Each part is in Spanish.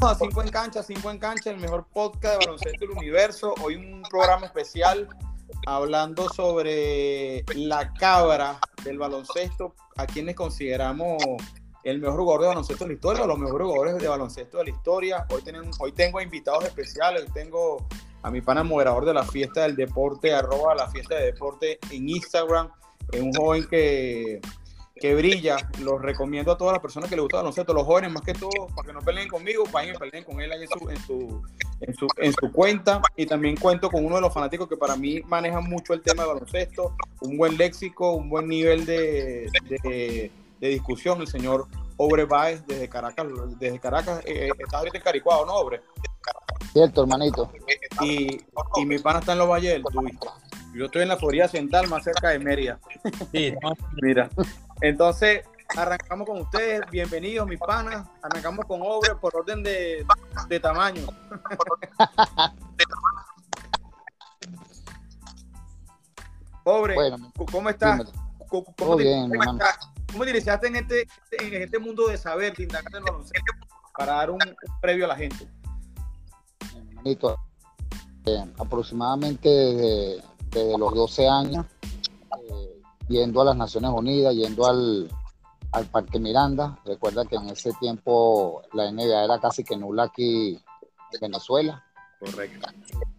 a 5 en cancha, 5 en cancha, el mejor podcast de baloncesto del universo. Hoy un programa especial hablando sobre la cabra del baloncesto, a quienes consideramos el mejor jugador de baloncesto de la historia, o los mejores jugadores de baloncesto de la historia. Hoy, tenemos, hoy tengo invitados especiales, hoy tengo a mi pana moderador de la fiesta del deporte, arroba la fiesta de deporte en Instagram, es un joven que que brilla. Los recomiendo a todas las personas que les gusta el baloncesto, los jóvenes más que todo, para que no peleen conmigo, vayan y peleen con él en su, en su, en su, en su cuenta. Y también cuento con uno de los fanáticos que para mí maneja mucho el tema de baloncesto, un buen léxico, un buen nivel de, de, discusión, el señor Obre Baez desde Caracas. Desde Caracas, eh, está ahorita en Caricuado, ¿no, Obre? Cierto, hermanito. Y, y mi pana está en los Valles del Yo estoy en la Florida Central, más cerca de Mérida. Sí, Mira, entonces, arrancamos con ustedes. Bienvenidos, mis panas. Arrancamos con Obre por orden de, de tamaño. Obre, ¿cómo estás? ¿Cómo, cómo, bien, ¿Cómo te iniciaste en este, en este mundo de saber, de para dar un, previo a la gente? Eh, aproximadamente desde, desde los 12 años yendo a las Naciones Unidas, yendo al, Parque Miranda. Recuerda que en ese tiempo la NBA era casi que nula aquí en Venezuela. Correcto.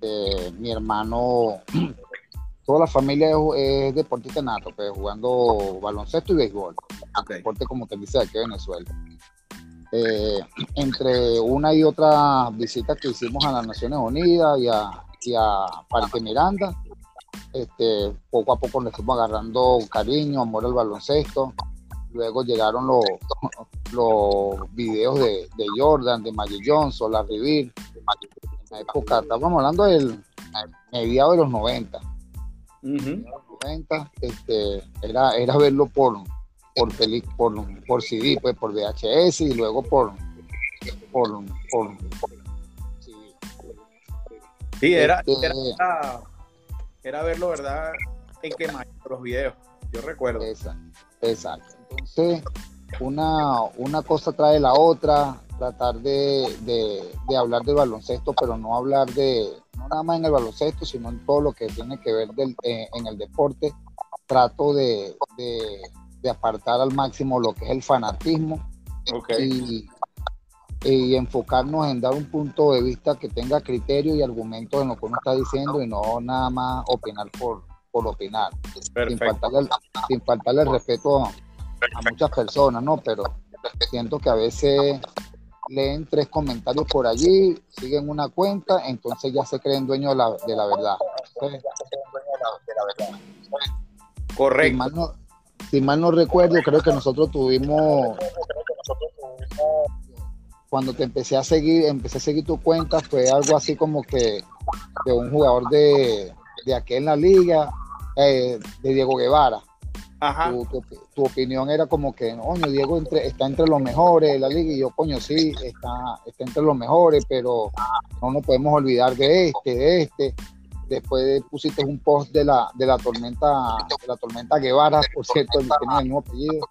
Eh, mi hermano, toda la familia es, deportista nato, pues, jugando baloncesto y béisbol. Deporte como te dice aquí en Venezuela. Eh, entre una y otra visita que hicimos a las Naciones Unidas y a, y a Parque Miranda, este, poco a poco le fuimos agarrando cariño, amor al baloncesto. Luego llegaron los, los videos de, Jordan, de Magic Johnson, la Rivir. En la época, estábamos hablando del mediado de los 90. 90 este, era, era verlo por, por, por, por CD, pues, por VHS y luego por, por, por, Sí, era, este, era, era verlo, ¿verdad? En que los videos, yo recuerdo. Exacto. Entonces, una, una cosa trae la otra, tratar de, de, hablar del baloncesto, pero no hablar de, no nada más en el baloncesto, sino en todo lo que tiene que ver del, eh, en el deporte. Trato de, de, apartar al máximo lo que es el fanatismo okay y enfocarnos en dar un punto de vista que tenga criterio y argumentos en lo que uno está diciendo y no nada más opinar por, por opinar, sin faltarle, sin faltarle, el respeto a, muchas personas, ¿no? Pero siento que a veces leen tres comentarios por allí, siguen una cuenta, entonces ya se creen dueños de la, de la verdad. Correcto. Si mal, no, si mal no recuerdo, creo que nosotros tuvimos cuando te empecé a seguir, empecé a seguir tu cuenta, fue algo así como que de un jugador de, de aquí en la liga, eh, de Diego Guevara. Ajá. Tu, opinión era como que, coño, Diego entre, está entre los mejores de la liga, y yo, coño, sí, está, está entre los mejores, pero no nos podemos olvidar de este, de este. Después pusiste un post de la, de la tormenta, de la tormenta Guevara, por cierto, tenía el mismo apellido.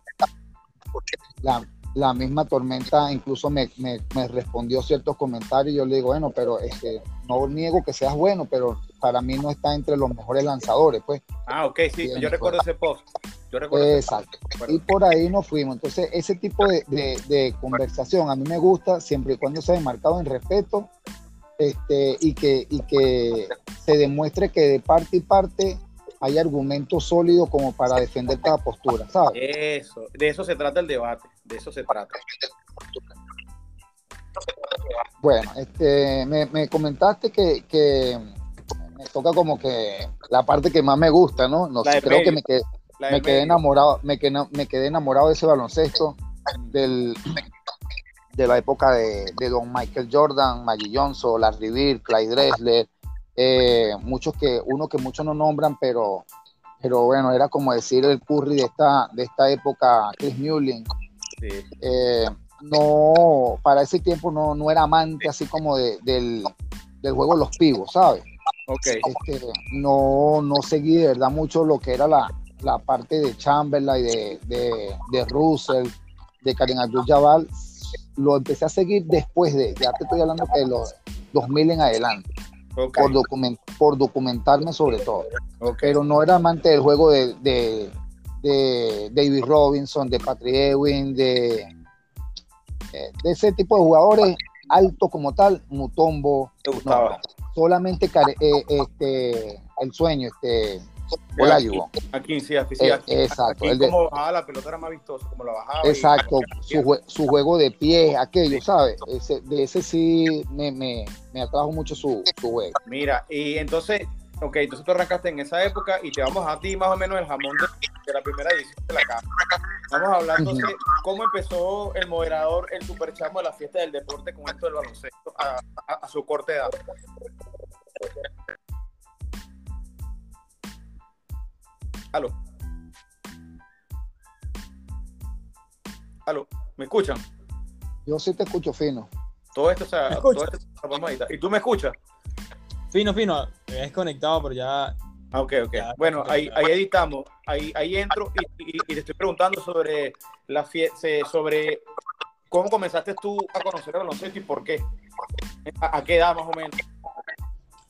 La, la misma tormenta incluso me, respondió ciertos comentarios y yo le digo, bueno, pero este, no niego que seas bueno, pero para mí no está entre los mejores lanzadores, pues. Ah, ok, sí, yo recuerdo ese post. Yo recuerdo Exacto. y por ahí nos fuimos. Entonces, ese tipo de, conversación a mí me gusta siempre y cuando sea marcado en respeto este, y, que, y que se demuestre que de parte y parte hay argumentos sólidos como para defender cada postura, ¿sabes? Eso, de eso se trata el debate, de eso se trata. Bueno, este, me, comentaste que, me toca como que la parte que más me gusta, ¿no? no sé, creo que me quedé, me quedé enamorado, me quedé, me quedé enamorado de ese baloncesto, del, de la época de, Don Michael Jordan, Maggie Johnson, Larry Bird, Clyde Dressler, eh, muchos que, uno que muchos no nombran, pero, pero bueno, era como decir el Curry de esta, de esta época, Chris Mullin. Eh, no, para ese tiempo no, no era amante así como del, del juego de los pibos, ¿sabes? Okay. Este, no, no seguí de verdad mucho lo que era la, la parte de Chamberlain de, de, de Russell, de Karim Abdul-Jabbar. lo empecé a seguir después de, ya te estoy hablando de los 2000 en adelante. Por, document, por documentarme sobre todo. Pero no era amante del juego de, de, de David Robinson, de Patrick Ewing, de, eh, de ese tipo de jugadores alto como tal, Mutombo. ¿Te gustaba? solamente eh, este, el sueño, este, Aquí, sí, aquí, sí, eh, exacto. el como bajaba la pelota era más vistoso, como la bajaba. Exacto, su, su, juego de pie, aquello, ¿sabes? Ese, de ese sí me, me, me atrajo mucho su, su, juego. Mira, y entonces, ok, entonces tú arrancaste en esa época y te vamos a ti más o menos el jamón de, la primera edición de la casa. Vamos a hablar entonces cómo empezó el moderador, el superchamo de la fiesta del deporte con esto del baloncesto a, a su corta edad. Aló. Aló, ¿me escuchan? Yo sí te escucho fino. Todo esto, o sea, todo esto, ¿Y tú me escuchas? Fino, fino. Me he desconectado, pero ya. Ah, ok, ok. bueno, ahí, ahí editamos. Ahí, ahí entro y, y, te estoy preguntando sobre la sobre cómo comenzaste tú a conocer el baloncesto y por qué. ¿A, qué edad más o menos?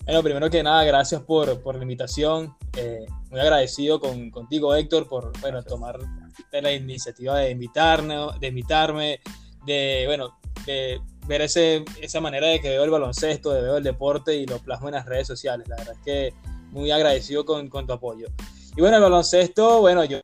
Bueno, primero que nada, gracias por, por la invitación. Eh, muy agradecido con, contigo, Héctor, por bueno, tomar la iniciativa de invitarme, de invitarme, de, bueno, de ver ese, esa manera de que veo el baloncesto, de veo el deporte y lo plasmo en las redes sociales. La verdad es que muy agradecido con, con tu apoyo. Y bueno, el baloncesto, bueno, yo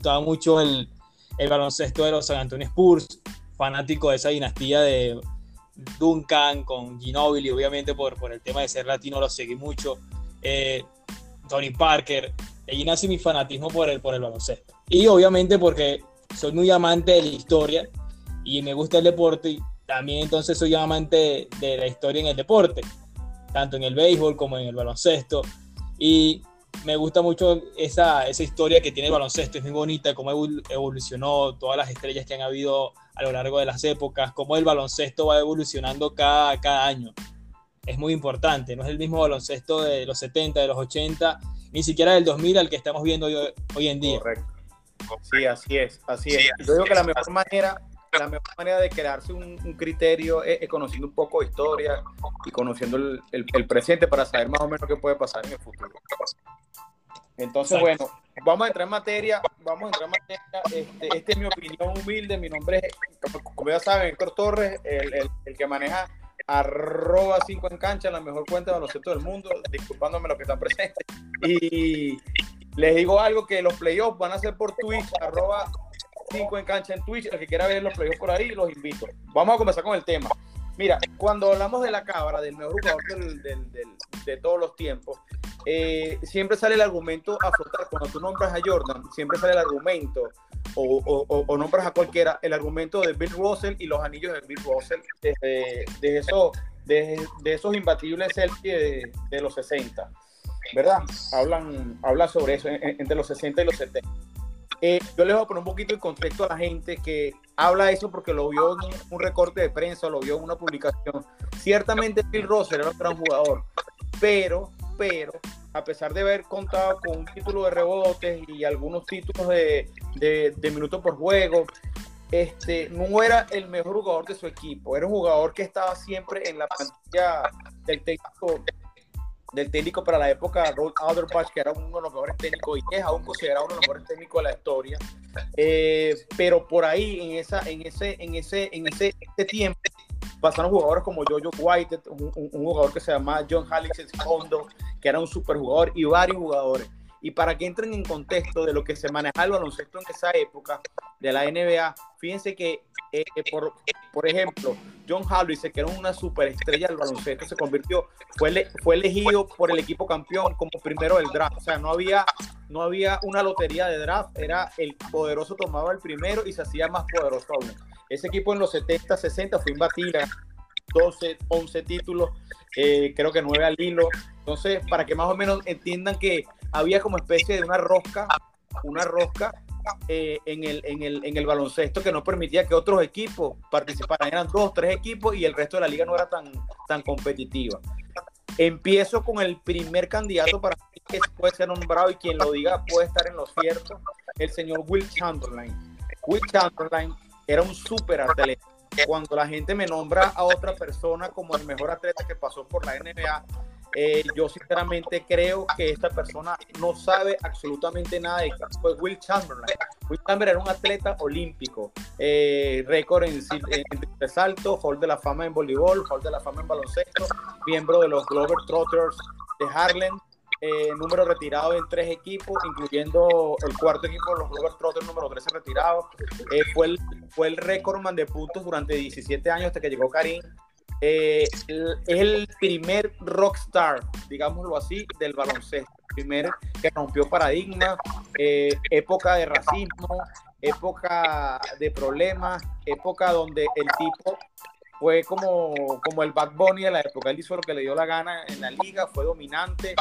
gustaba mucho el, el, baloncesto de los San Antonio Spurs, fanático de esa dinastía de Duncan con Ginobili, obviamente por, por el tema de ser latino lo seguí mucho. Eh, Tony Parker, allí nace mi fanatismo por el, por el baloncesto. Y obviamente porque soy muy amante de la historia y me gusta el deporte y también entonces soy amante de la historia en el deporte, tanto en el béisbol como en el baloncesto. Y me gusta mucho esa, esa historia que tiene el baloncesto, es muy bonita, cómo evolucionó, todas las estrellas que han habido a lo largo de las épocas, cómo el baloncesto va evolucionando cada, cada año. Es muy importante, no es el mismo baloncesto de los 70, de los 80, ni siquiera del 2000 al que estamos viendo hoy, en día. Correcto. Sí, así es, así es. Yo digo que la mejor manera la mejor manera de crearse un, criterio es, conociendo un poco de historia y conociendo el, el, presente para saber más o menos qué puede pasar en el futuro. Entonces, bueno, vamos a entrar en materia, vamos a entrar en materia. Este, esta es mi opinión humilde, mi nombre es, como, ya saben, Héctor Torres, el, el, que maneja arroba 5 en cancha, la mejor cuenta de baloncesto del mundo, disculpándome los que están presentes. Y les digo algo que los playoffs van a ser por Twitch, arroba 5 en cancha en Twitch, el que quiera ver los playoffs por ahí, los invito. Vamos a comenzar con el tema. Mira, cuando hablamos de la cabra, del mejor jugador de todos los tiempos, eh, siempre sale el argumento a flotar. Cuando tú nombras a Jordan, siempre sale el argumento, o, nombras a cualquiera, el argumento de Bill Russell y los anillos de Bill Russell, de, eso, de, esos imbatibles de, de, los 60, ¿verdad? Hablan, habla sobre eso entre los 60 y los 70. Eh, yo les voy a poner un poquito en contexto a la gente que habla eso porque lo vio en un recorte de prensa, lo vio en una publicación. Ciertamente Bill Russell era un gran jugador, pero pero a pesar de haber contado con un título de rebotes y algunos títulos de, de, minutos por juego, este, no era el mejor jugador de su equipo, era un jugador que estaba siempre en la pantalla del técnico, del técnico para la época, Rod Auerbach, que era uno de los mejores técnicos y es aún considerado uno de los mejores técnicos de la historia. Eh, pero por ahí, en, esa, en, ese, en, ese, en ese, ese tiempo, pasaron jugadores como Jojo White, un, jugador que se llama John Halix Fondo, que era un super jugador, y varios jugadores. Y para que entren en contexto de lo que se manejaba el baloncesto en esa época de la NBA, fíjense que, eh, por, por ejemplo, John Hallis, que era una superestrella del baloncesto, se convirtió, fue, fue elegido por el equipo campeón como primero del draft. O sea, no había, no había una lotería de draft, era el poderoso tomaba el primero y se hacía más poderoso aún. Ese equipo en los 70, 60 fue imbatible, 12, 11 títulos, eh, creo que 9 al hilo. Entonces, para que más o menos entiendan que había como especie de una rosca, una rosca eh, en, el, en, el, en el baloncesto que no permitía que otros equipos participaran. Eran dos, tres equipos y el resto de la liga no era tan, tan competitiva. Empiezo con el primer candidato para que puede ser nombrado y quien lo diga puede estar en lo cierto, el señor Will Chamberlain. Will Chamberlain era un súper atleta. Cuando la gente me nombra a otra persona como el mejor atleta que pasó por la NBA, eh, yo sinceramente creo que esta persona no sabe absolutamente nada de fue Will Chamberlain. Will Chamberlain era un atleta olímpico, eh, récord en, en, salto, hall de la fama en voleibol, hall de la fama en baloncesto, miembro de los Glover Trotters de Harlem, eh, número retirado en tres equipos, incluyendo el cuarto equipo, los Glover Trotters, número 13 retirado. fue el, fue el de puntos durante 17 años hasta que llegó Karim eh, es el primer rockstar, digámoslo así, del baloncesto. primer que rompió paradigma, eh, época de racismo, época de problemas, época donde el tipo fue como, como el Bad Bunny de la época. Él hizo lo que le dio la gana en la liga, fue dominante,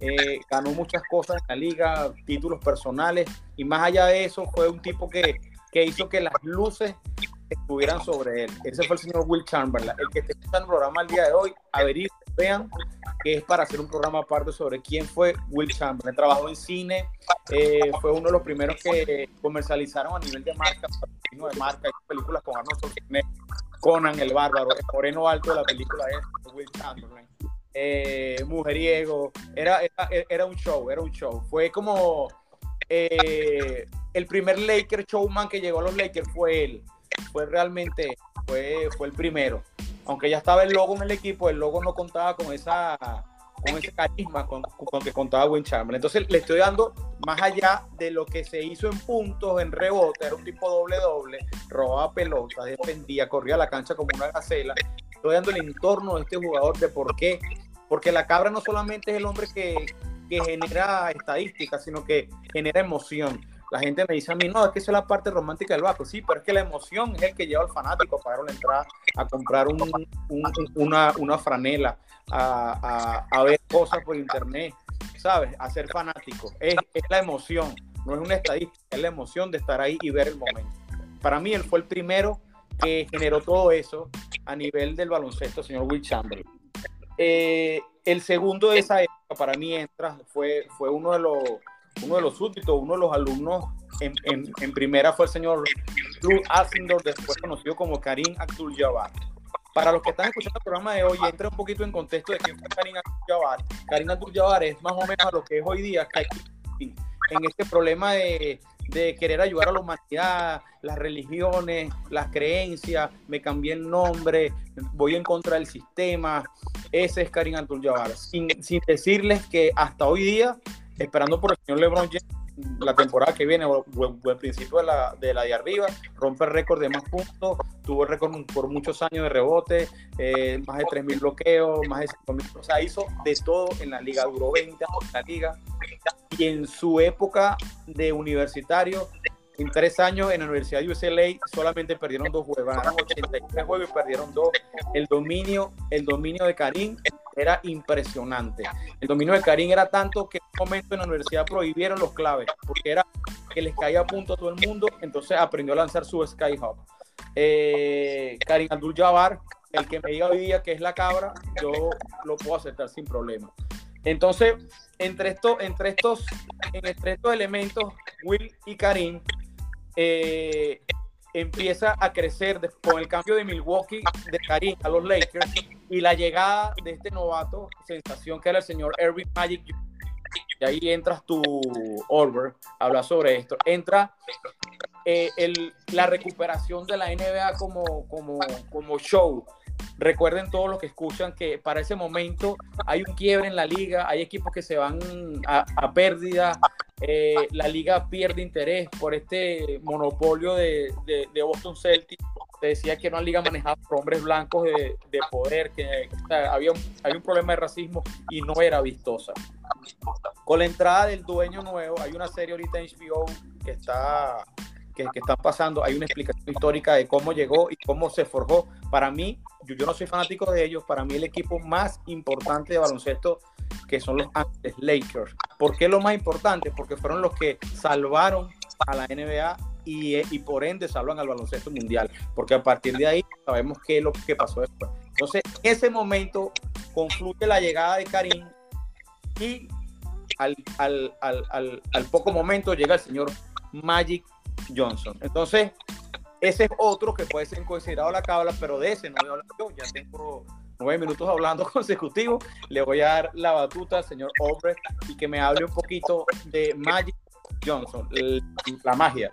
eh, ganó muchas cosas en la liga, títulos personales, y más allá de eso, fue un tipo que, que hizo que las luces estuvieran sobre él. Ese fue el señor Will Chamberlain. El que esté escuchando el programa el día de hoy, averigüen, vean que es para hacer un programa aparte sobre quién fue Will Chamberlain. Trabajó en cine, eh, fue uno de los primeros que comercializaron a nivel de marca, de marca, películas con Arnold Conan el Bárbaro, el moreno alto de la película es Will Chamberlain. Eh, mujeriego, era, era, un show, era un show. Fue como eh, el primer Laker showman que llegó a los Lakers fue él fue realmente, fue, fue el primero. Aunque ya estaba el logo en el equipo, el logo no contaba con esa con ese carisma con, con que contaba Win Chamberlain. Entonces le estoy dando más allá de lo que se hizo en puntos, en rebote, era un tipo doble-doble, robaba pelotas, defendía, corría la cancha como una gacela. Estoy dando el entorno de este jugador de por qué. Porque la cabra no solamente es el hombre que, que genera estadísticas, sino que genera emoción. La gente me dice a mí, no, es que esa es la parte romántica del barco. Sí, pero es que la emoción es el que lleva al fanático a pagar una entrada, a comprar una, una, franela, a, a, ver cosas por internet, ¿sabes? A ser fanático. Es, es la emoción, no es una estadística, es la emoción de estar ahí y ver el momento. Para mí, él fue el primero que generó todo eso a nivel del baloncesto, señor Will Chamberlain. Eh, el segundo de esa época, para mí, entra, fue, fue uno de los uno de los súbditos, uno de los alumnos en, en, primera fue el señor Drew Asindor, después conocido como Karim Abdul-Jabbar. Para los que están escuchando el programa de hoy, entra un poquito en contexto de quién fue Karim Abdul-Jabbar. Karim Abdul-Jabbar es más o menos lo que es hoy día en este problema de, de querer ayudar a la humanidad, las religiones, las creencias, me cambié el nombre, voy en contra del sistema. Ese es Karim Abdul-Jabbar. Sin, sin decirles que hasta hoy día esperando por el señor LeBron James la temporada que viene o, principio de la, de la de arriba, rompe el récord de más puntos, tuvo el récord por muchos años de rebote, eh, más de 3.000 bloqueos, más de 5.000, o sea, hizo de todo en la liga, duró 20 años en la liga y en su época de universitario, en tres años en la Universidad de UCLA solamente perdieron dos juegos, ganaron 83 juegos y perdieron dos. El dominio, el dominio de Karim era impresionante. El dominio de Karim era tanto que en un momento en la universidad prohibieron los claves, porque era que les caía a punto a todo el mundo, entonces aprendió a lanzar su Skyhawk. Eh, Karim Abdul Jabbar, el que me diga hoy día que es la cabra, yo lo puedo aceptar sin problema. Entonces, entre, esto, entre, estos, entre estos elementos, Will y Karim, eh, empieza a crecer con el cambio de Milwaukee de Karim a los Lakers y la llegada de este novato sensación que era el señor Eric Magic. Y ahí entras tu Oliver, habla sobre esto. Entra eh, el, la recuperación de la NBA como, como, como show. Recuerden todos los que escuchan que para ese momento hay un quiebre en la liga, hay equipos que se van a, pérdida, eh, la liga pierde interés por este monopolio de, de Boston Celtics te decía que era una liga manejada por hombres blancos de, de poder, que había, un, un problema de racismo y no era vistosa. Con la entrada del dueño nuevo, hay una serie ahorita en HBO que está que, que están pasando, hay una explicación histórica de cómo llegó y cómo se forjó. Para mí, yo, yo no soy fanático de ellos, para mí el equipo más importante de baloncesto que son los Angeles Lakers. ¿Por qué lo más importante? Porque fueron los que salvaron a la NBA y, y, por ende salvan al baloncesto mundial, porque a partir de ahí sabemos qué es lo que pasó después. Entonces, en ese momento, confluye la llegada de Karim y al, poco momento llega el señor Magic Johnson. Entonces, ese es otro que puede ser considerado la cabla, pero de ese no voy a hablar yo. Ya tengo nueve minutos hablando consecutivos. Le voy a dar la batuta al señor Albrecht y que me hable un poquito de Magic Johnson, la magia.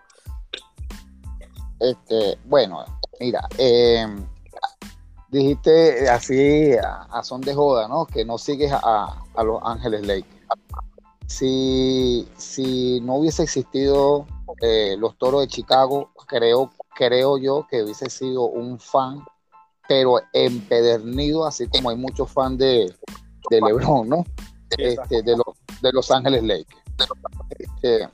Este, bueno, mira, eh, dijiste así a, son de joda, ¿no? Que no sigues a, Los Ángeles Lakers. Si, si no hubiese existido eh, los Toros de Chicago, creo, creo yo que hubiese sido un fan, pero empedernido, así como hay muchos fans de, de LeBron, ¿no? Este, de, los, de Los Ángeles Lakers. Este,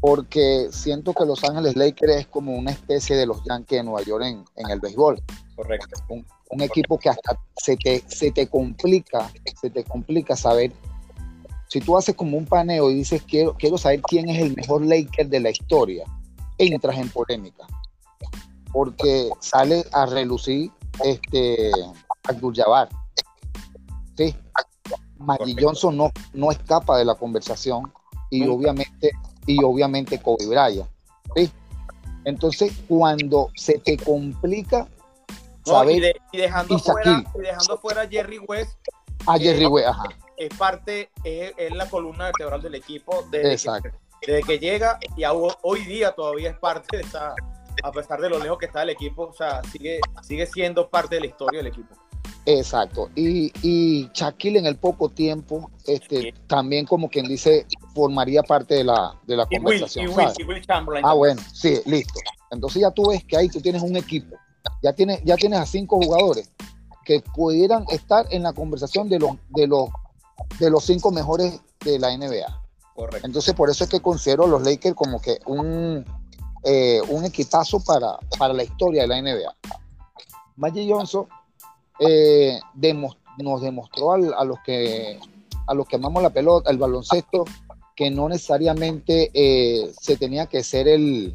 porque siento que Los Ángeles Lakers es como una especie de los Yankees de Nueva York en, en el béisbol. Correcto. Un, equipo que hasta se te, se te complica, se te complica saber. Si tú haces como un paneo y dices quiero, quiero saber quién es el mejor Laker de la historia, entras en polémica. Porque sale a relucir este Abdul Jabbar. Sí. Maggie Johnson no, no escapa de la conversación y obviamente y obviamente Kobe Bryant. ¿sí? Entonces, cuando se te complica, y, dejando fuera, dejando fuera a Jerry West. A Jerry West, ajá. Es parte, es, la columna vertebral del equipo desde, Que, desde que llega y hoy día todavía es parte de esa, a pesar de lo lejos que está el equipo, o sea, sigue, sigue siendo parte de la historia del equipo. Exacto. Y, y Shaquille en el poco tiempo, este, también como quien dice, formaría parte de la, de la conversación. ah, bueno, sí, listo. Entonces ya tú ves que ahí tú tienes un equipo, ya tienes, ya tienes a cinco jugadores que pudieran estar en la conversación de los, de los, de los cinco mejores de la NBA. Correcto. Entonces por eso es que considero a los Lakers como que un, eh, un equipazo para, para la historia de la NBA. Magic Johnson eh, nos demostró a, los que a los que amamos la pelota, el baloncesto, que no necesariamente eh, se tenía que ser el,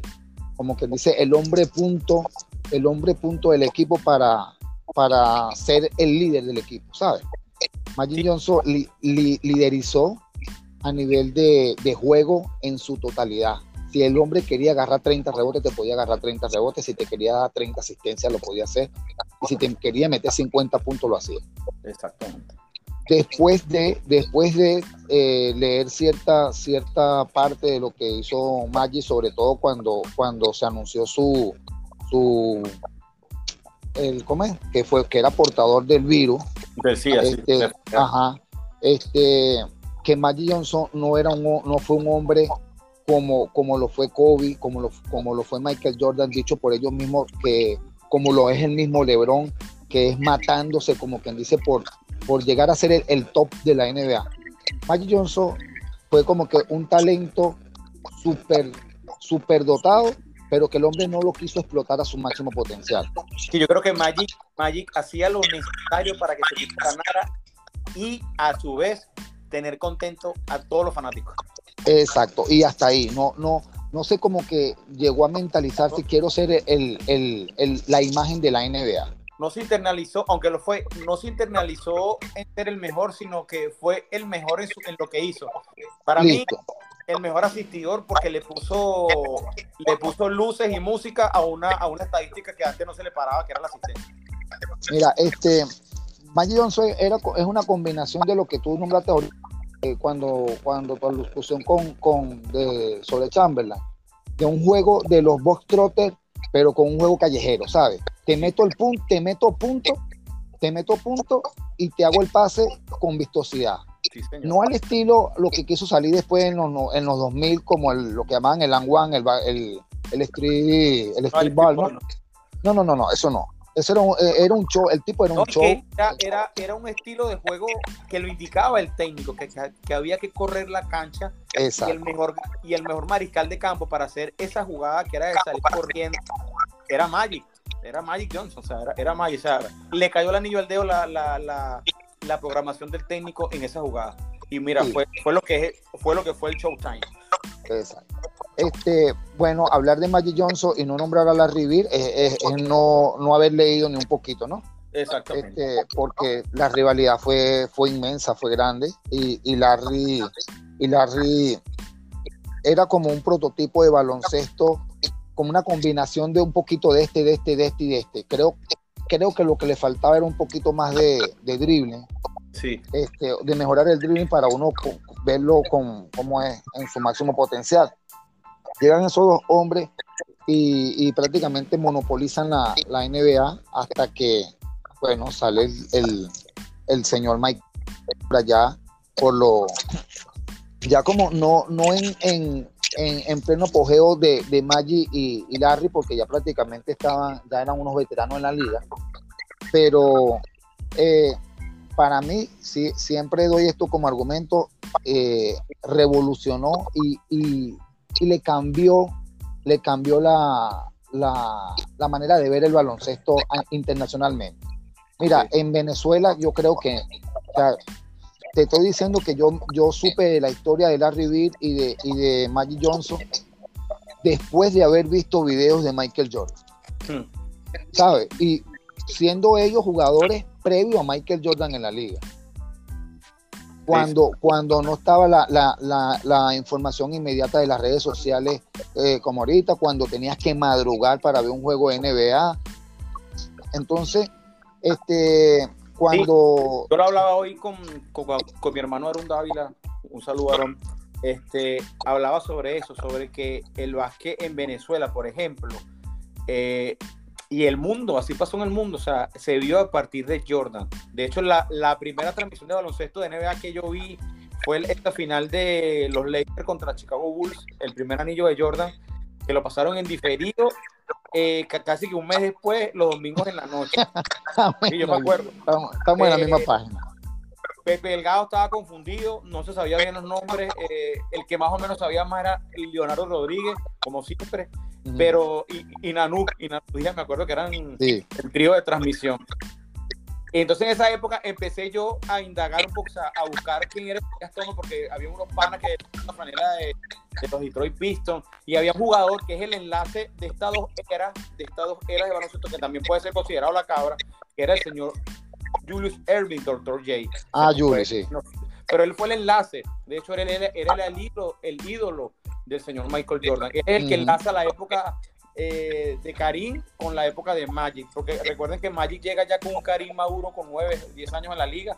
como que dice, el hombre punto, el hombre punto del equipo para, para ser el líder del equipo, ¿sabes? Magic Johnson liderizó a nivel de, de, juego en su totalidad. Si el hombre quería agarrar 30 rebotes, te podía agarrar 30 rebotes. Si te quería dar 30 asistencias, lo podía hacer. Y si te quería meter 50 puntos, lo hacía. Exactamente. Después de, después de eh, leer cierta, cierta parte de lo que hizo Maggi, sobre todo cuando, cuando se anunció su, su el ¿cómo que fue que era portador del virus decía este, ajá este que Maggie Johnson no era un, no fue un hombre como, como lo fue Kobe, como lo, como lo fue Michael Jordan, dicho por ellos mismos que como lo es el mismo LeBron, que es matándose, como quien dice, por, por llegar a ser el, top de la NBA. Magic Johnson fue como que un talento súper super dotado, pero que el hombre no lo quiso explotar a su máximo potencial. Sí, yo creo que Magic, Magic hacía lo necesario para que se ganara y a su vez tener contento a todos los fanáticos. Exacto, y hasta ahí, no, no, no sé cómo que llegó a mentalizar si quiero ser el, la imagen de la NBA. No se internalizó, aunque lo fue, no se internalizó en ser el mejor, sino que fue el mejor en, lo que hizo. Para mí, el mejor asistidor porque le puso, le puso luces y música a una, a una estadística que antes no se le paraba, que era la asistencia. Mira, este, Magic Johnson era, es una combinación de lo que tú nombraste ahorita eh, cuando, cuando tu discusión con, con de, sobre Chamberlain, de un juego de los box trotters, pero con un juego callejero, ¿sabes? Te meto el punto, te meto punto, te meto punto y te hago el pase con vistosidad. no al estilo lo que quiso salir después en los, en los 2000 como el, lo que llamaban el and one, el, el, el street, el street ball, ¿no? No, no, no, no, eso no. Eso era un, eh, era un show, el tipo era un show. Era, era, un estilo de juego que lo indicaba el técnico, que, que había que correr la cancha y el, mejor, y el mejor mariscal de campo para hacer esa jugada que era de salir corriendo, era Magic, era Magic Johnson, o sea, era, Magic, o sea, le cayó el anillo al dedo la, la, la, programación del técnico en esa jugada. Y mira, fue, fue, lo que, fue lo que fue el Showtime. Exacto. Este, bueno, hablar de Magic Johnson y no nombrar a la Rivir es, no, no haber leído ni un poquito, ¿no? Exactamente. Este, porque la rivalidad fue, fue inmensa, fue grande. Y, y, Larry, y Larry era como un prototipo de baloncesto, como una combinación de un poquito de este, de este, de este y de este. Creo, creo que lo que le faltaba era un poquito más de, de dribbling. Sí. Este, de mejorar el dribbling para uno verlo con, como es en su máximo potencial. Llegan esos dos hombres y, prácticamente monopolizan la, NBA hasta que, bueno, sale el, señor Mike por allá, por lo, ya como no, no en, en, en, pleno apogeo de, de Maggi y, Larry, porque ya prácticamente estaban, ya eran unos veteranos en la liga, pero eh, para mí, siempre doy esto como argumento, eh, revolucionó y, y le cambió le cambió la, la, manera de ver el baloncesto internacionalmente. Mira, en Venezuela yo creo que, te estoy diciendo que yo, yo supe la historia de Larry Bird y de, y de Maggie Johnson después de haber visto videos de Michael Jordan. Hmm. ¿Sabes? Y siendo ellos jugadores previos a Michael Jordan en la liga cuando, cuando no estaba la, información inmediata de las redes sociales eh, como ahorita, cuando tenías que madrugar para ver un juego de NBA. Entonces, este, cuando... Yo lo hablaba hoy con, mi hermano Aaron Dávila, un saludo Aaron, este, hablaba sobre eso, sobre que el básquet en Venezuela, por ejemplo, eh, y el mundo, así pasó en el mundo, o sea, se vio a partir de Jordan. De hecho, la, primera transmisión de baloncesto de NBA que yo vi fue esta final de los Lakers contra Chicago Bulls, el primer anillo de Jordan, que lo pasaron en diferido eh, casi que un mes después, los domingos en la noche. y yo me acuerdo. Estamos, en la misma eh, página. Pepe Delgado estaba confundido, no se sabía bien los nombres. Eh, el que más o menos sabía más era Leonardo Rodríguez, como siempre. Pero, y, y Nanuk, y me acuerdo que eran el trío de transmisión. Entonces en esa época empecé yo a indagar un poco, a buscar quién era Gastón, porque había unos panas que de una manera de, los Detroit Pistons, y había un jugador que es el enlace de estas dos eras, de estas dos eras de baloncesto, que también puede ser considerado la cabra, que era el señor Julius Erving, Dr. J. Ah, Julius, sí. pero él fue el enlace, de hecho era, era, era el, ídolo, el ídolo del señor Michael Jordan. Es el que enlaza la época eh, de Karim con la época de Magic, porque recuerden que Magic llega ya con un Karim maduro con 9, 10 años en la liga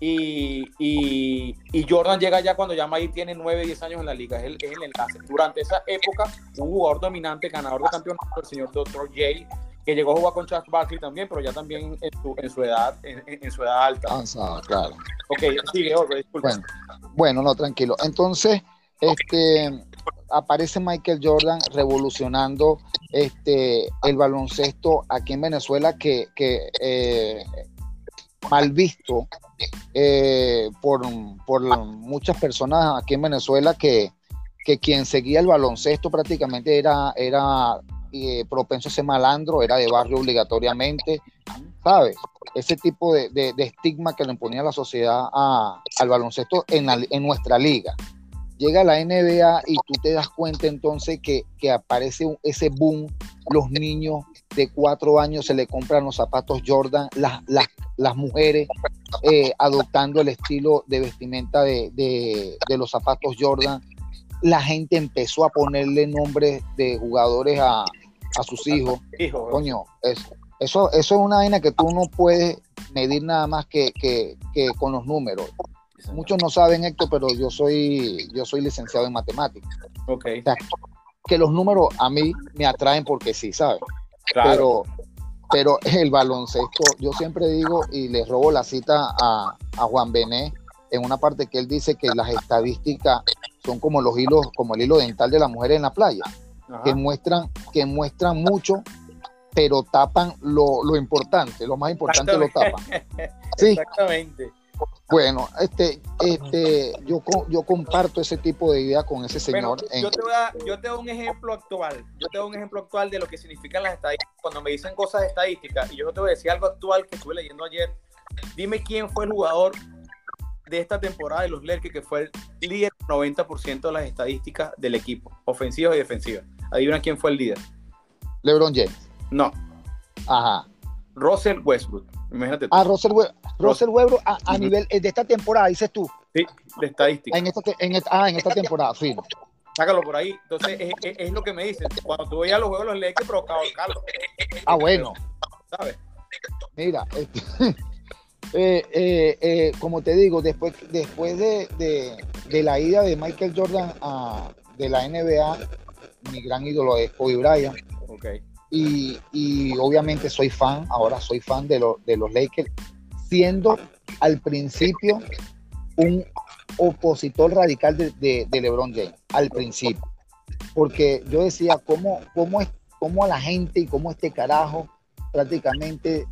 y, y, Jordan llega ya cuando ya Magic tiene 9, 10 años en la liga, es el, es el enlace. Durante esa época, un jugador dominante, ganador de campeonato, el señor Dr. J, que llegó a jugar con Charles Barkley también, pero ya también en su, en su edad, en, su edad alta. Ah, claro. Ok, sigue, disculpe. Bueno, bueno, no, tranquilo. Entonces, este, aparece Michael Jordan revolucionando este, el baloncesto aquí en Venezuela que, eh, mal visto eh, por, muchas personas aquí en Venezuela que, quien seguía el baloncesto prácticamente era, era eh, propenso a ser malandro, era de barrio obligatoriamente, ¿sabes? Ese tipo de, estigma que le imponía la sociedad al baloncesto en, en nuestra liga llega la NBA y tú te das cuenta entonces que, aparece ese boom, los niños de cuatro años se le compran los zapatos Jordan, las, las, mujeres eh, adoptando el estilo de vestimenta de, los zapatos Jordan, la gente empezó a ponerle nombres de jugadores a, sus hijos. Coño, eso, eso, es una vaina que tú no puedes medir nada más que, que con los números. Muchos no saben, Héctor, pero yo soy, yo soy licenciado en matemáticas. Ok. que los números a mí me atraen porque sí, ¿sabes? Claro. Pero, pero el baloncesto, yo siempre digo y le robo la cita a, Juan Bené en una parte que él dice que las estadísticas son como los hilos, como el hilo dental de la mujer en la playa, que muestran, que muestran mucho, pero tapan lo, lo importante, lo más importante lo tapan. Sí. Exactamente. Bueno, este, este, yo, yo comparto ese tipo de idea con ese señor. yo, te voy a, yo te doy un ejemplo actual. Yo te doy un ejemplo actual de lo que significan las estadísticas. Cuando me dicen cosas estadísticas, y yo te voy a decir algo actual que estuve leyendo ayer. Dime quién fue el jugador de esta temporada de los Lakers que fue el líder 90% de las estadísticas del equipo, ofensivas y defensivas. Adivina quién fue el líder. LeBron James. No. Ajá. Russell Westbrook. Imagínate A Russell, Webber a, nivel de esta temporada, dices tú. Sí, de estadística. En esta, en ah, en esta temporada, sí. Sácalo por ahí. Entonces, es, lo que me dicen. Cuando tú veías los juegos, los Lakers provocaba Carlos. Ah, bueno. ¿Sabes? Mira, este, eh, eh, eh, como te digo, después, después de, la ida de Michael Jordan a, de la NBA, mi gran ídolo es Kobe Bryant. Okay. Y, obviamente soy fan, ahora soy fan de, de los Lakers, siendo al principio un opositor radical de, LeBron James, al principio. Porque yo decía, ¿cómo, cómo, es, cómo la gente y cómo este carajo prácticamente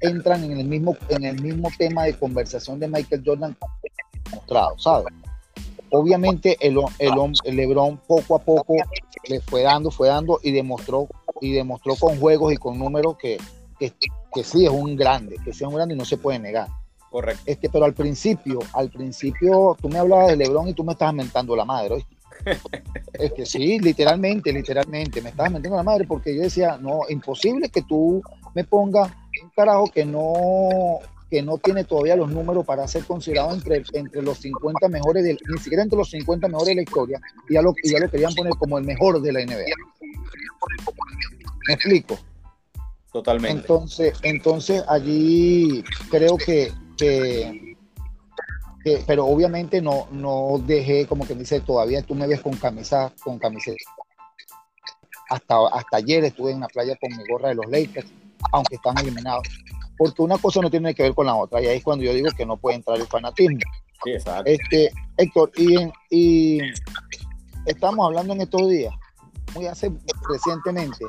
entran en el mismo, en el mismo tema de conversación de Michael Jordan mostrado, ¿sabes? Obviamente el, el, LeBron poco a poco le fue dando, fue dando y demostró, y demostró con juegos y con números que, que, que sí es un grande, que sí es un grande y no se puede negar. Correcto. Este, pero al principio, al principio tú me hablabas de LeBron y tú me estabas mentando la madre, es que sí, literalmente, literalmente, me estabas mentando la madre porque yo decía, no, imposible que tú me pongas un carajo que no que no tiene todavía los números para ser considerado entre, entre los 50 mejores, del, ni siquiera entre los 50 mejores de la historia, y ya, lo, y ya lo querían poner como el mejor de la NBA. ¿Me explico? Totalmente. Entonces, entonces allí creo que que, pero obviamente no, no dejé, como que dice, todavía tú me ves con camisa, con camiseta. Hasta, hasta ayer estuve en la playa con mi gorra de los Lakers, aunque están eliminados. Porque una cosa no tiene que ver con la otra, y ahí es cuando yo digo que no puede entrar el fanatismo. Sí, exacto. Este, Héctor, y, y estamos hablando en estos días, muy hace recientemente,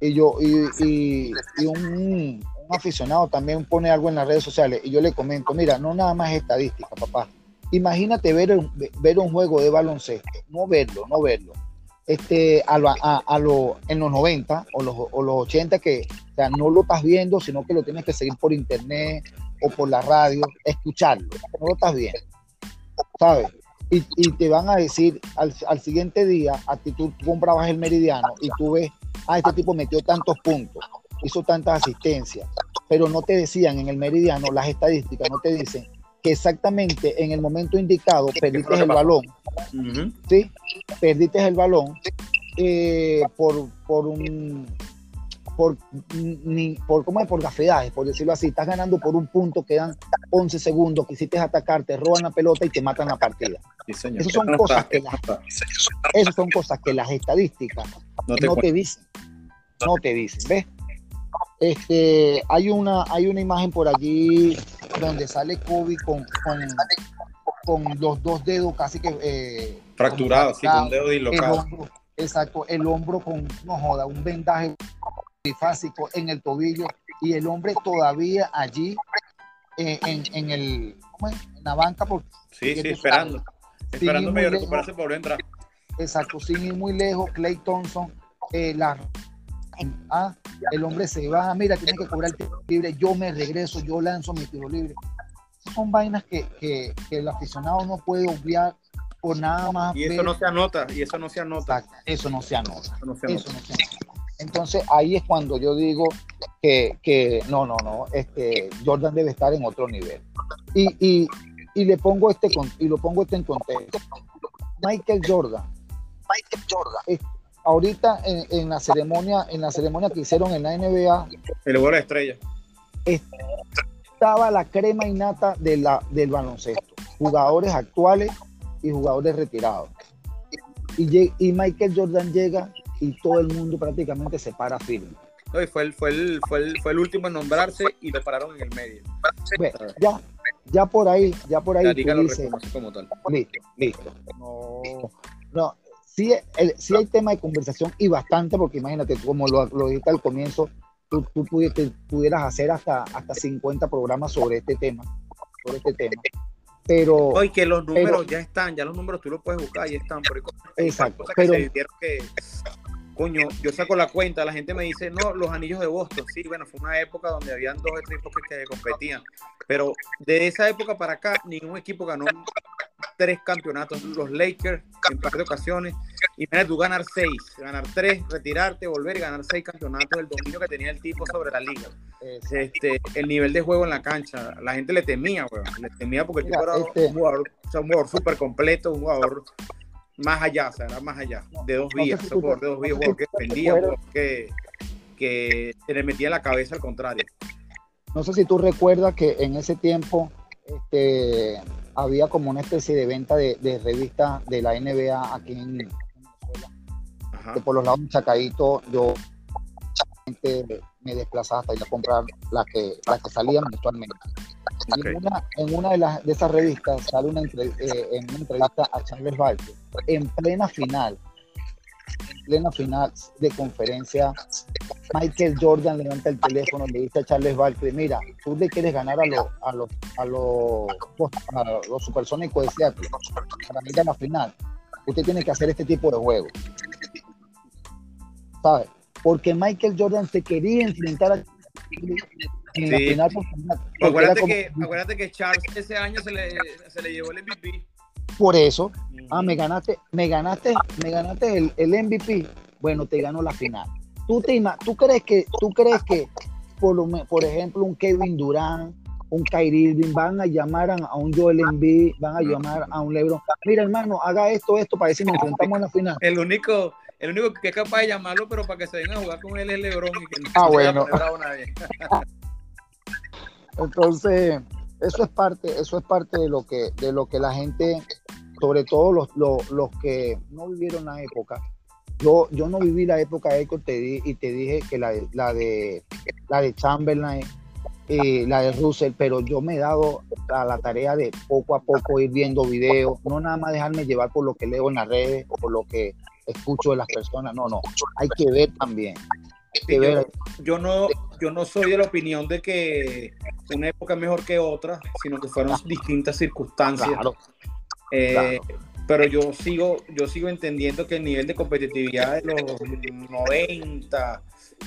y yo, y, y, y un, un aficionado también pone algo en las redes sociales y yo le comento, mira, no nada más estadística, papá. Imagínate ver, ver un juego de baloncesto, no verlo, no verlo. Este, a, a, lo, en los 90 o los, o los 80 que o no lo estás viendo, sino que lo tienes que seguir por internet o por la radio, escucharlo, no lo estás viendo, ¿sabes? Y, y te van a decir al, al, siguiente día, a ti tú comprabas el meridiano y tú ves, ah, este tipo metió tantos puntos, hizo tantas asistencias, pero no te decían en el meridiano las estadísticas, no te dicen que exactamente en el momento indicado perdiste el balón, ¿sí? Perdiste el balón eh, por, por un por, ni, por, ¿cómo es? por gafedades, por decirlo así, estás ganando por un punto, quedan 11 segundos, quisiste atacar, te roban la pelota y te matan la partida. Esas son cosas que las, esas son cosas que las estadísticas no te, no te dicen. No te dicen, ¿ves? Este, hay una, hay una imagen por allí donde sale Kobe con, con, los dos dedos casi que eh, fracturados, sí, con dedos dislocados. Exacto, el hombro con, no joda, un vendaje bifásico en el tobillo y el hombre todavía allí eh, en, en, el, ¿cómo es? en la banca. Por, sí, sí, esperando. Esperando medio recuperarse por entrar. Exacto, sin ir muy lejos, Clay Thompson, eh, la Ah, el hombre se va, mira, tiene que cobrar el tiro libre, yo me regreso, yo lanzo mi tiro libre. Son vainas que, que, el aficionado no puede obviar por nada más. Y eso no se anota, y eso no se anota. eso no se anota. Entonces ahí es cuando yo digo que, que, no, no, no, este, Jordan debe estar en otro nivel. Y, y, y le pongo este y lo pongo este en contexto. Michael Jordan. Michael Jordan ahorita en, la ceremonia, en la ceremonia que hicieron en la NBA. El de estrella. Estaba la crema innata de la, del baloncesto. Jugadores actuales y jugadores retirados. Y, y Michael Jordan llega y todo el mundo prácticamente se para firme. No, fue, el, fue, el, fue, el, fue el último en nombrarse y lo pararon en el medio. ya, ya por ahí, ya por ahí. como tal. Listo, listo. No, no, sí, hay tema de conversación y bastante, porque imagínate, como lo, lo dijiste al comienzo, tú, tú pudieras hacer hasta, hasta 50 programas sobre este tema, sobre este tema. Pero... Hoy que los números ya están, ya los números tú los puedes buscar, y están. Pero exacto. pero, que, coño, yo saco la cuenta, la gente me dice, no, los anillos de Boston, sí, bueno, fue una época donde habían dos equipos que, que competían, pero de esa época para acá, ningún equipo ganó tres campeonatos, los Lakers en par de ocasiones, Y mira, tú ganar seis, ganar tres, retirarte, volver y ganar seis campeonatos, el dominio que tenía el tipo sobre la liga. Este, el nivel de juego en la cancha, la gente le temía, weón. Le temía porque el tipo era este un jugador, o un jugador súper completo, un jugador más allá, o sea, era más allá, de dos vías, de dos vías, que defendía, que, que se le metía en la cabeza al contrario. No sé si tú recuerdas que en ese tiempo este, había como una especie de venta de, de revistas de la NBA aquí en Venezuela. por los lados de Chacaito, yo me desplazaba hasta ir a comprar las que, las que salían mensualmente. En, una, en una de, las, de esas revistas sale una, eh, en una entrevista a Charles Barkley en plena final plena final de conferencia, Michael Jordan levanta el teléfono, le dice a Charles Barkley, mira, tú le quieres ganar a los a los a los, a los supersónicos de Seattle para ir a la final. Usted tiene que hacer este tipo de juego. ¿Sabes? Porque Michael Jordan se quería enfrentar a en la final. Acuérdate, que, acuérdate que Charles ese año se le, se le llevó el MVP. Por eso, ah, me ganaste, me ganaste, me ganaste el, el MVP. Bueno, te ganó la final. ¿Tú, te, tú crees que, tú crees que por, lo, por ejemplo, un Kevin Durant, un Kyrie Irving, van a llamar a un Joel Embiid, van a llamar a un LeBron. Mira, hermano, haga esto, esto para decir nos enfrentamos en la final. El único, el único que es capaz de llamarlo, pero para que se venga a jugar con él es LeBron y que no ah, bueno. Entonces, eso es parte, eso es parte de lo que, de lo que la gente, sobre todo los, los, que no vivieron la época. Yo, yo no viví la época de Echo te di, y te dije que la, la de la de Chamberlain y la de Russell, pero yo me he dado a la tarea de poco a poco ir viendo videos, no nada más dejarme llevar por lo que leo en las redes o por lo que escucho de las personas, no, no, hay que ver también. Yo, no, yo no soy de la opinión de que una época es mejor que otra, sino que fueron distintas circunstancias. Eh, pero yo sigo, yo sigo entendiendo que el nivel de competitividad de los 90,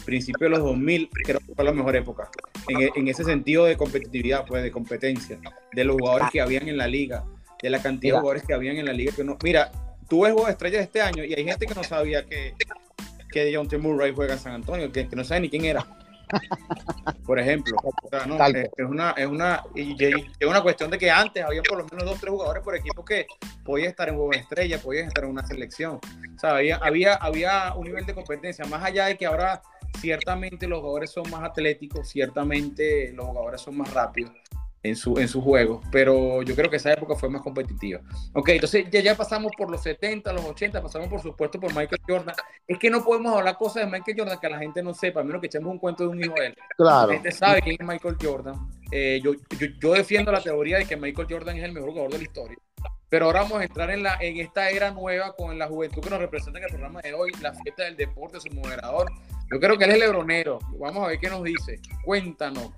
principios de los 2000, creo que fue la mejor época. En, en, ese sentido de competitividad, pues de competencia, de los jugadores que habían en la liga, de la cantidad de jugadores que habían en la liga. Que no, mira, tú ves juegos de estrellas este año y hay gente que no sabía que, que John T. Murray juega en San Antonio, que, que no sabe ni quién era. Por ejemplo, es, una, es, una, es una cuestión de que antes había por lo menos dos, tres jugadores por equipo que podían estar en juego de estrella, podían estar en una selección. O sea, había, había, había un nivel de competencia, más allá de que ahora ciertamente los jugadores son más atléticos, ciertamente los jugadores son más rápidos, en su, en su juego, pero yo creo que esa época fue más competitiva. Ok, entonces ya, ya pasamos por los 70, los 80, pasamos por supuesto por Michael Jordan. Es que no podemos hablar cosas de Michael Jordan que la gente no sepa, a menos que echemos un cuento de un hijo de él. Claro. La gente sabe quién es Michael Jordan. Eh, yo, yo, yo, defiendo la teoría de que Michael Jordan es el mejor jugador de la historia. Pero ahora vamos a entrar en, la, en esta era nueva con la juventud que nos representa en el programa de hoy, la fiesta del deporte, su moderador. Yo creo que él es el lebronero. Vamos a ver qué nos dice. Cuéntanos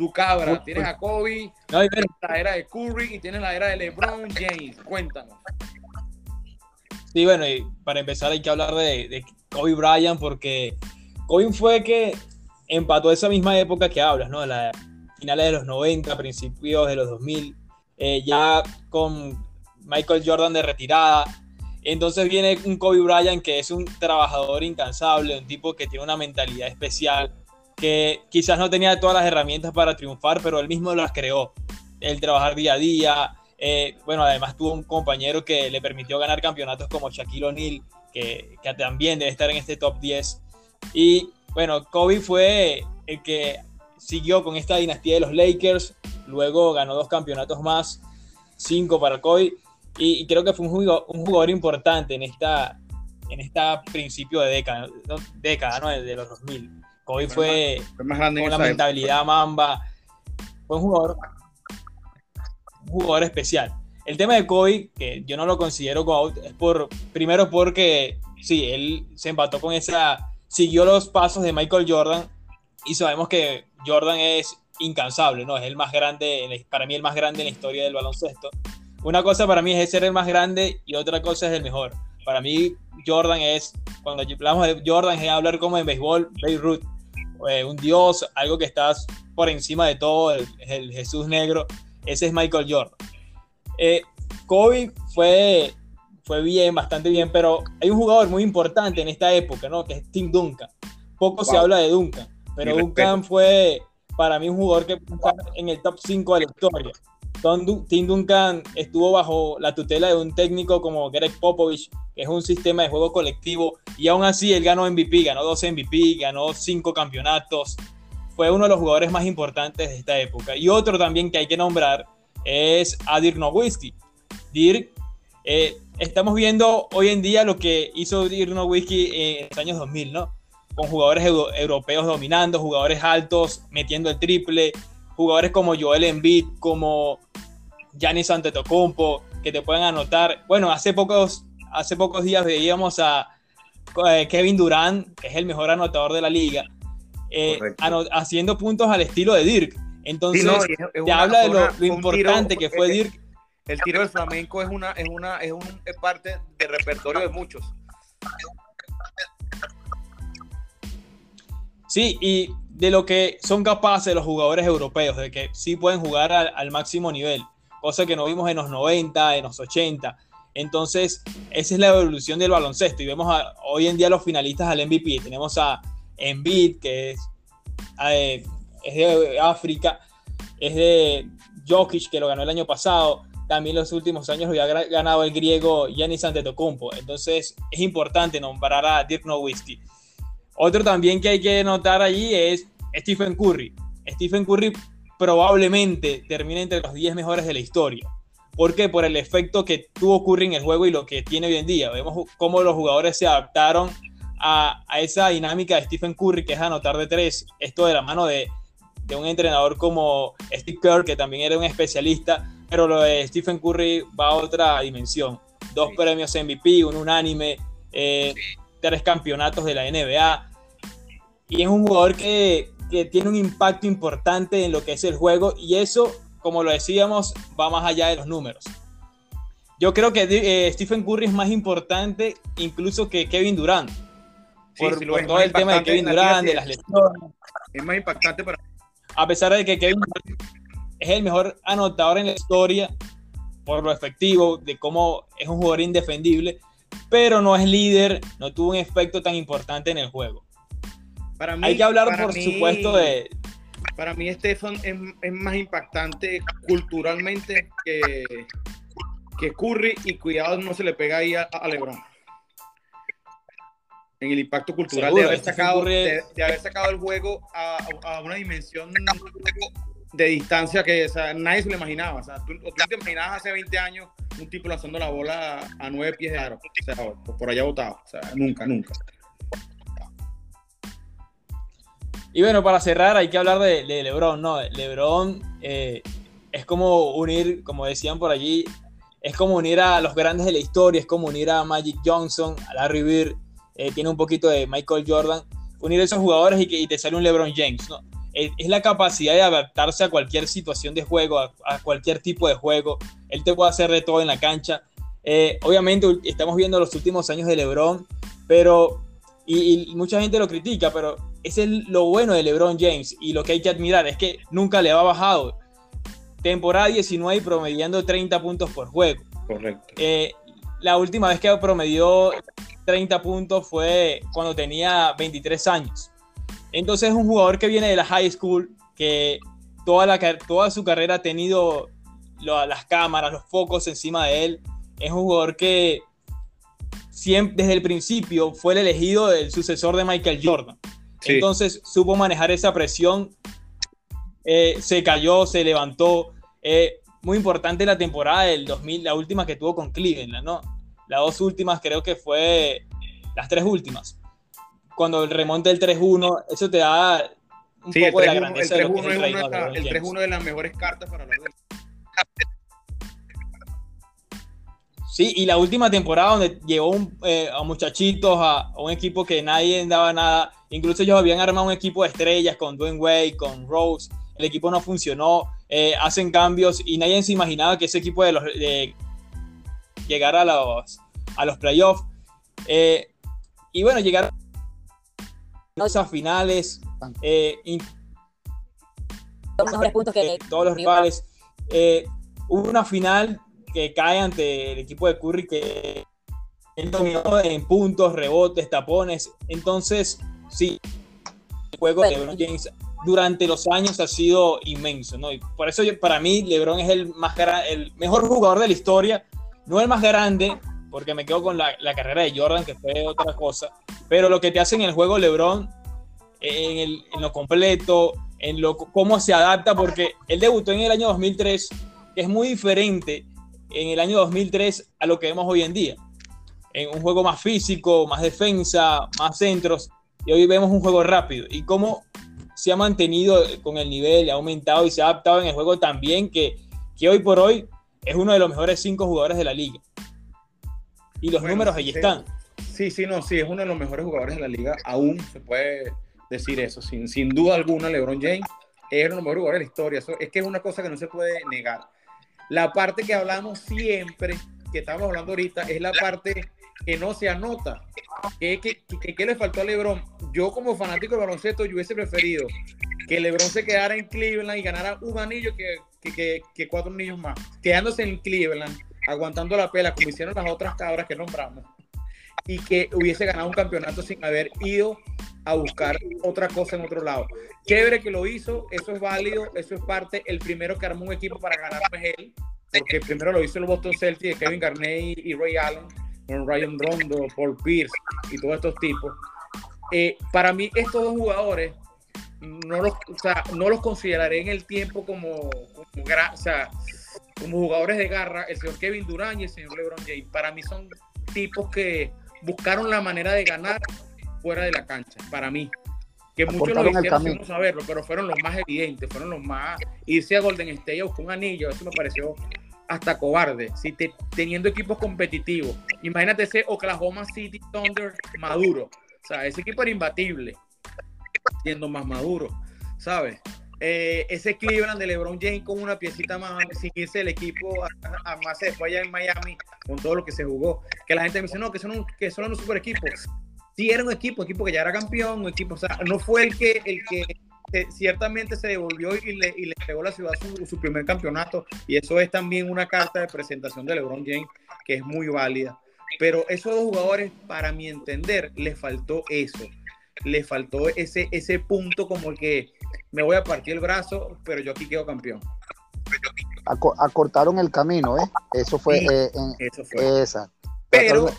tu cabra. Tienes a Kobe, tienes la era de Curry y tienes la era de LeBron James. Cuéntanos. Sí, bueno, y para empezar hay que hablar de, Kobe Bryant porque Kobe fue que empató esa misma época que hablas, ¿no? La finales de los 90, principios de los 2000, eh, ya con Michael Jordan de retirada. Entonces viene un Kobe Bryant que es un trabajador incansable, un tipo que tiene una mentalidad especial, que quizás no tenía todas las herramientas para triunfar, pero él mismo las creó. El trabajar día a día. Eh, bueno, además tuvo un compañero que le permitió ganar campeonatos como Shaquille O'Neal, que, que también debe estar en este top 10. Y bueno, Kobe fue el que siguió con esta dinastía de los Lakers, luego ganó dos campeonatos más, cinco para Kobe, y, creo que fue un jugador, importante en esta, en esta principio de década, década ¿no? de los 2000. Kobe fue, más, grande con la mentalidad mamba. Fue un jugador, un jugador especial. El tema de Kobe, que yo no lo considero GOAT, es por, primero porque, sí, él se empató con esa, siguió los pasos de Michael Jordan y sabemos que Jordan es incansable, ¿no? Es el más grande, para mí el más grande en la historia del baloncesto. Una cosa para mí es ser el más grande y otra cosa es el mejor. Para mí Jordan es, cuando hablamos de Jordan es hablar como en béisbol, Beirut, eh, un dios, algo que está por encima de todo, el, Jesús negro, ese es Michael Jordan. Eh, Kobe fue, fue bien, bastante bien, pero hay un jugador muy importante en esta época, ¿no? Que es Tim Duncan. Poco se habla de Duncan, pero Duncan fue para mí un jugador que en el top 5 de la historia. Tim Duncan estuvo bajo la tutela de un técnico como Greg Popovich, que es un sistema de juego colectivo, y aún así él ganó MVP, ganó 12 MVP, ganó 5 campeonatos. Fue uno de los jugadores más importantes de esta época. Y otro también que hay que nombrar es a Dirk Nowitzki. Dirk, eh, estamos viendo hoy en día lo que hizo Dirk Nowitzki en los años 2000, ¿no? Con jugadores europeos dominando, jugadores altos metiendo el triple, jugadores como Joel Embiid, como Giannis Antetokounmpo, que te pueden anotar. Bueno, hace pocos, hace pocos días veíamos a eh, Kevin Durant, que es el mejor anotador de la liga, eh, haciendo puntos al estilo de Dirk. Entonces, te habla de lo, importante que fue Dirk. El tiro del flamenco es una, es una, es un parte del repertorio de muchos. Sí, y de lo que son capaces los jugadores europeos, de que sí pueden jugar al, máximo nivel, cosa que no vimos en los 90, en los 80. Entonces, esa es la evolución del baloncesto. Y vemos hoy en día los finalistas al MVP. Tenemos a Embiid, que es, eh, es de África, es de Jokic, que lo ganó el año pasado. También los últimos años lo había ganado el griego Giannis Antetokounmpo. Entonces, es importante nombrar a Dirk Nowitzki. Otro también que hay que notar allí es Stephen Curry. Stephen Curry probablemente termine entre los 10 mejores de la historia. ¿Por qué? Por el efecto que tuvo Curry en el juego y lo que tiene hoy en día. Vemos cómo los jugadores se adaptaron a, esa dinámica de Stephen Curry, que es anotar de tres. Esto de la mano de, un entrenador como Steve Kerr, que también era un especialista, pero lo de Stephen Curry va a otra dimensión. Dos premios MVP, un unánime, eh, tres campeonatos de la NBA. Y es un jugador que que tiene un impacto importante en lo que es el juego y eso, como lo decíamos, va más allá de los números. Yo creo que eh, Stephen Curry es más importante incluso que Kevin Durant. por, todo el tema de Kevin Durant, de las lesiones. Es más impactante para... A pesar de que Kevin Durant es el mejor anotador en la historia, por lo efectivo, de cómo es un jugador indefendible, pero no es líder, no tuvo un efecto tan importante en el juego. Hay que hablar, por supuesto, de. Para mí, Stefan es, más impactante culturalmente que, que Curry y cuidado no se le pega ahí a, LeBron. En el impacto cultural de, haber sacado, de, haber sacado el juego a, una dimensión de distancia que nadie se lo imaginaba. O sea, tú, te imaginabas hace 20 años un tipo lanzando la bola a, nueve pies de aro, o sea, por allá botado. O sea, nunca, nunca. Y bueno, para cerrar hay que hablar de, LeBron, ¿no? LeBron eh, es como unir, como decían por allí, es como unir a los grandes de la historia, es como unir a Magic Johnson, a Larry Bird, eh, tiene un poquito de Michael Jordan, unir a esos jugadores y, que, te sale un LeBron James, ¿no? Es, la capacidad de adaptarse a cualquier situación de juego, a, cualquier tipo de juego. Él te puede hacer de todo en la cancha. Eh, obviamente estamos viendo los últimos años de LeBron, pero y, mucha gente lo critica, pero es lo bueno de LeBron James y lo que hay que admirar es que nunca le ha bajado. Temporada 19 promediando 30 puntos por juego. Correcto. Eh, la última vez que promedió 30 puntos fue cuando tenía 23 años. Entonces es un jugador que viene de la high school, que toda, la, toda su carrera ha tenido las cámaras, los focos encima de él. Es un jugador que desde el principio fue el elegido el sucesor de Michael Jordan. Entonces supo manejar esa presión, eh, se cayó, se levantó. Eh, muy importante la temporada del 2000, la última que tuvo con Cleveland, ¿no? Las dos últimas creo que fue, las tres últimas. Cuando el remonte del 3-1, eso te da un poco de la grandeza el 3-1 es, de las mejores cartas para la Sí, y la última temporada donde llevó eh, a muchachitos a, un equipo que nadie daba nada, incluso ellos habían armado un equipo de estrellas con Dwayne Wade, con Rose, el equipo no funcionó, eh, hacen cambios y nadie se imaginaba que ese equipo de los, llegara a los, a los playoffs. Eh, y bueno, llegar a esas finales, todos los rivales. hubo una final que cae ante el equipo de Curry que dominó en puntos, rebotes, tapones. Entonces, sí, el juego de LeBron James durante los años ha sido inmenso, ¿no? Y por eso para mí LeBron es el, más el mejor jugador de la historia, no el más grande, porque me quedo con la, carrera de Jordan, que fue otra cosa, pero lo que te hace en el juego LeBron, en, lo completo, en lo, cómo se adapta, porque él debutó en el año 2003, que es muy diferente en el año 2003 a lo que vemos hoy en día. En un juego más físico, más defensa, más centros, y hoy vemos un juego rápido. Y cómo se ha mantenido con el nivel, ha aumentado y se ha adaptado en el juego también, que, que hoy por hoy es uno de los mejores cinco jugadores de la liga. Y los números ahí están. Sí, sí, no, sí, es uno de los mejores jugadores de la liga, aún se puede decir eso, sin, sin duda alguna, LeBron James es uno de los mejores jugadores de la historia, eso, es que es una cosa que no se puede negar. La parte que hablamos siempre, que estamos hablando ahorita, es la parte que no se anota. ¿Qué, qué, le faltó a LeBron? Yo como fanático de baloncesto, yo hubiese preferido que LeBron se quedara en Cleveland y ganara un anillo que, que, cuatro anillos más. Quedándose en Cleveland, aguantando la pela, como hicieron las otras cabras que nombramos. Y que hubiese ganado un campeonato sin haber ido a buscar otra cosa en otro lado. Chévere que lo hizo, eso es válido, eso es parte. El primero que armó un equipo para ganar fue él, porque primero lo hizo el Boston Celtics de Kevin Garnett y Ray Allen con Ryan Rondo, Paul Pierce y todos estos tipos. Eh, para mí, estos dos jugadores no los, no los consideraré en el tiempo como, como, jugadores de garra, el señor Kevin Durant y el señor LeBron James. Para mí son tipos que buscaron la manera de ganar fuera de la cancha, para mí. Que muchos lo hicieron sin saberlo, pero fueron los más evidentes, fueron los más. Irse a Golden State a buscar un anillo, eso me pareció hasta cobarde, si teniendo equipos competitivos. Imagínate ese Oklahoma City Thunder maduro. O sea, ese equipo era imbatible, siendo más maduro, ¿sabes? Eh, ese Cleveland de LeBron James con una piecita más, sin irse el equipo a, más después allá en Miami, con todo lo que se jugó. Que la gente me dice, no, que son, que son los super equipos. Sí, era un equipo, equipo que ya era campeón, un equipo, o sea, no fue el que, el que ciertamente se devolvió y le, y le entregó a la ciudad su, primer campeonato. Y eso es también una carta de presentación de LeBron James que es muy válida. Pero esos dos jugadores, para mi entender, les faltó eso. Le faltó ese, ese punto como que me voy a partir el brazo, pero yo aquí quedo campeón. Acortaron el camino, ¿eh? Eso fue, eh, eso fue. esa. Pero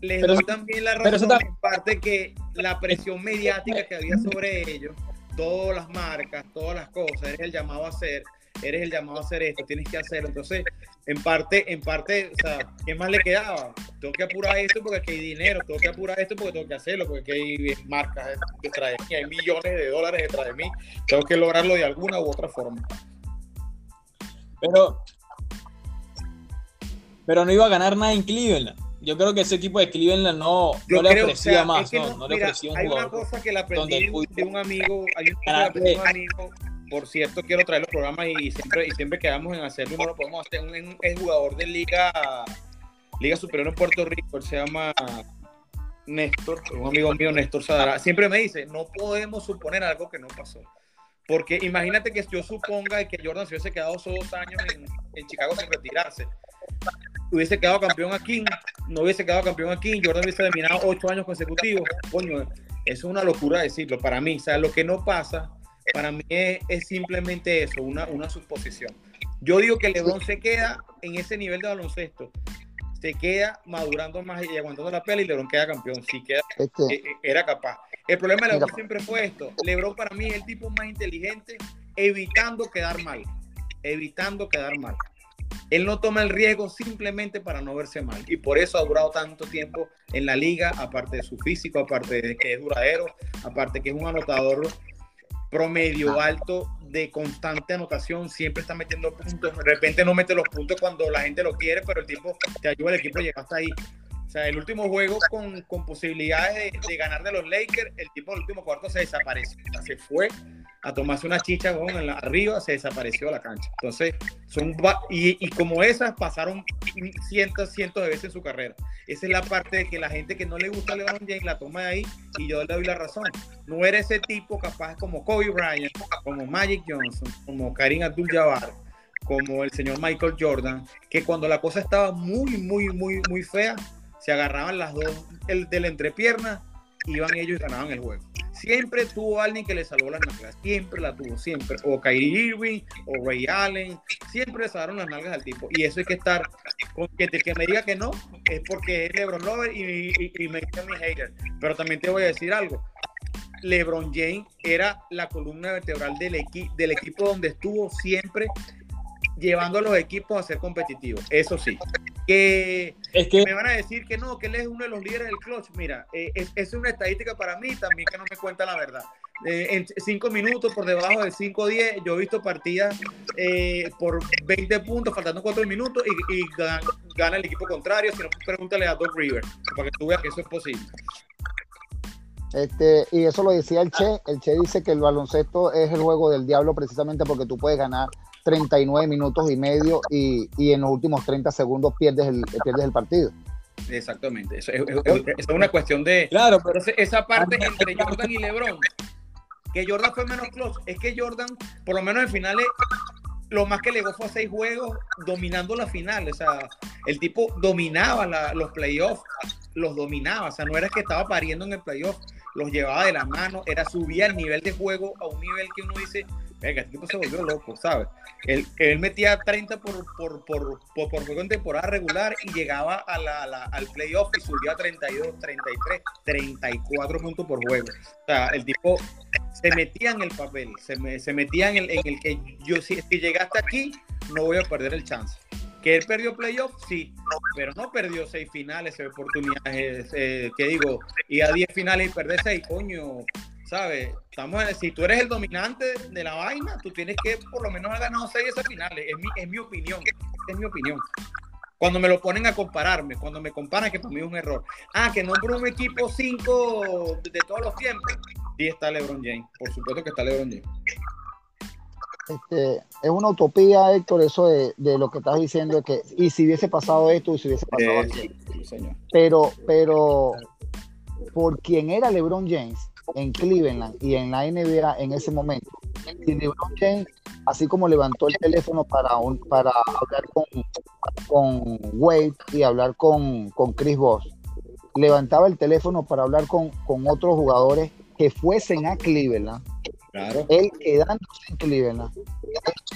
les doy también la razón en parte que la presión mediática que había sobre ellos todas las marcas, todas las cosas, eres el llamado a hacer, eres el llamado a hacer esto, tienes que hacerlo. Entonces, en parte, en parte, o sea, ¿qué más le quedaba? Tengo que apurar esto porque aquí hay dinero, tengo que apurar esto porque tengo que hacerlo, porque aquí hay marcas detrás de mí, hay millones de dólares detrás de mí, tengo que lograrlo de alguna u otra forma. Pero, pero no iba a ganar nada en Cleveland yo creo que ese equipo de Cleveland no, no le ofrecía más, no, le ofrecía un Hay una cosa que le aprendí de un amigo, hay una cosa que un amigo, por cierto, quiero traer los programas y siempre, y siempre quedamos en hacerlo, no lo podemos hacer, un, jugador de Liga, Liga Superior en Puerto Rico, él se llama Néstor, un amigo mío, Néstor Sadara, siempre me dice, no podemos suponer algo que no pasó. Porque imagínate que yo suponga que Jordan se hubiese quedado solo dos años en, en Chicago sin retirarse hubiese quedado campeón aquí, no hubiese quedado campeón aquí, Jordan hubiese terminado ocho años consecutivos. Coño, eso es una locura decirlo para mí. O sea, lo que no pasa, para mí es, simplemente eso, una, una suposición. Yo digo que LeBron se queda en ese nivel de baloncesto. Se queda madurando más y aguantando la pelea y LeBron queda campeón. Sí, queda, eh, eh, era capaz. El problema de LeBron siempre fue esto. LeBron para mí es el tipo más inteligente evitando quedar mal. Evitando quedar mal. Él no toma el riesgo simplemente para no verse mal. Y por eso ha durado tanto tiempo en la liga, aparte de su físico, aparte de que es duradero, aparte que es un anotador promedio ah. alto de constante anotación, siempre está metiendo puntos. De repente no mete los puntos cuando la gente lo quiere, pero el tipo te ayuda al equipo a llegar hasta ahí. O sea, el último juego con, con posibilidades de, ganar de los Lakers, el tipo del último cuarto se desapareció. se fue a tomarse una chicha en la, arriba, se desapareció la cancha. Entonces, son y, y, como esas pasaron cientos, cientos de veces en su carrera. Esa es la parte de que la gente que no le gusta a LeBron James la toma de ahí y yo le doy la razón. No era ese tipo capaz como Kobe Bryant, como Magic Johnson, como Karim Abdul-Jabbar, como el señor Michael Jordan, que cuando la cosa estaba muy, muy, muy, muy fea, se agarraban las dos el, de la entrepierna, iban ellos y ganaban el juego. Siempre tuvo alguien que le salvó las nalgas, siempre la tuvo, siempre. O Kyrie Irving, o Ray Allen, siempre le salvaron las nalgas al tipo. Y eso hay que estar, con que, que me diga que no, es porque es LeBron Lover y, y, me dice mi hater. Pero también te voy a decir algo. LeBron James era la columna vertebral del, del equipo donde estuvo siempre llevando a los equipos a ser competitivos. Eso sí. Que, es que, me van a decir que no, que él es uno de los líderes del clutch. Mira, eh, es, una estadística para mí también que no me cuenta la verdad. Eh, en cinco minutos, por debajo de 5-10, yo he visto partidas eh, por 20 puntos, faltando 4 minutos, y, gana, el equipo contrario. Si no, pregúntale a Doc River, para que tú veas que eso es posible. Este, y eso lo decía el Che. El Che dice que el baloncesto es el juego del diablo precisamente porque tú puedes ganar 39 minutos y medio y, y en los últimos 30 segundos pierdes el, pierdes el partido. Exactamente, eso es, una cuestión de... Claro, pero esa parte entre Jordan y LeBron, que Jordan fue menos close, es que Jordan, por lo menos en finales, lo más que llegó fue a seis juegos dominando la final, o sea, el tipo dominaba los playoffs, los dominaba, o sea, no era que estaba pariendo en el playoff, los llevaba de la mano, era subía el nivel de juego a un nivel que uno dice, venga, este tipo se volvió loco, ¿sabes? Él, metía 30 por, por, por, por, juego en temporada regular y llegaba a al playoff y subía a 32, 33, 34 puntos por juego. O sea, el tipo se metía en el papel, se, se metía en el, en el que yo, si, si llegaste aquí, no voy a perder el chance. Que él perdió playoff, sí, pero no perdió seis finales, oportunidades, eh, que digo, y a 10 finales y perder seis, coño, ¿sabes? Estamos si tú eres el dominante de la vaina, tú tienes que por lo menos haber ganado seis esas finales. Es mi, es mi opinión. Es mi opinión. Cuando me lo ponen a compararme, cuando me comparan, que para mí es un error. Ah, que nombró un equipo 5 de todos los tiempos. Sí está LeBron James. Por supuesto que está LeBron James. Este, es una utopía, Héctor, eso de, de, lo que estás diciendo, que y si hubiese pasado esto, y si hubiese pasado eh, Pero, pero por quien era LeBron James, en Cleveland y en la NBA en ese momento. Y LeBron James, así como levantó el teléfono para, un, para hablar con, con Wade y hablar con, con Chris Bosh, levantaba el teléfono para hablar con, con otros jugadores que fuesen a Cleveland Claro. Él quedándose en Cleveland.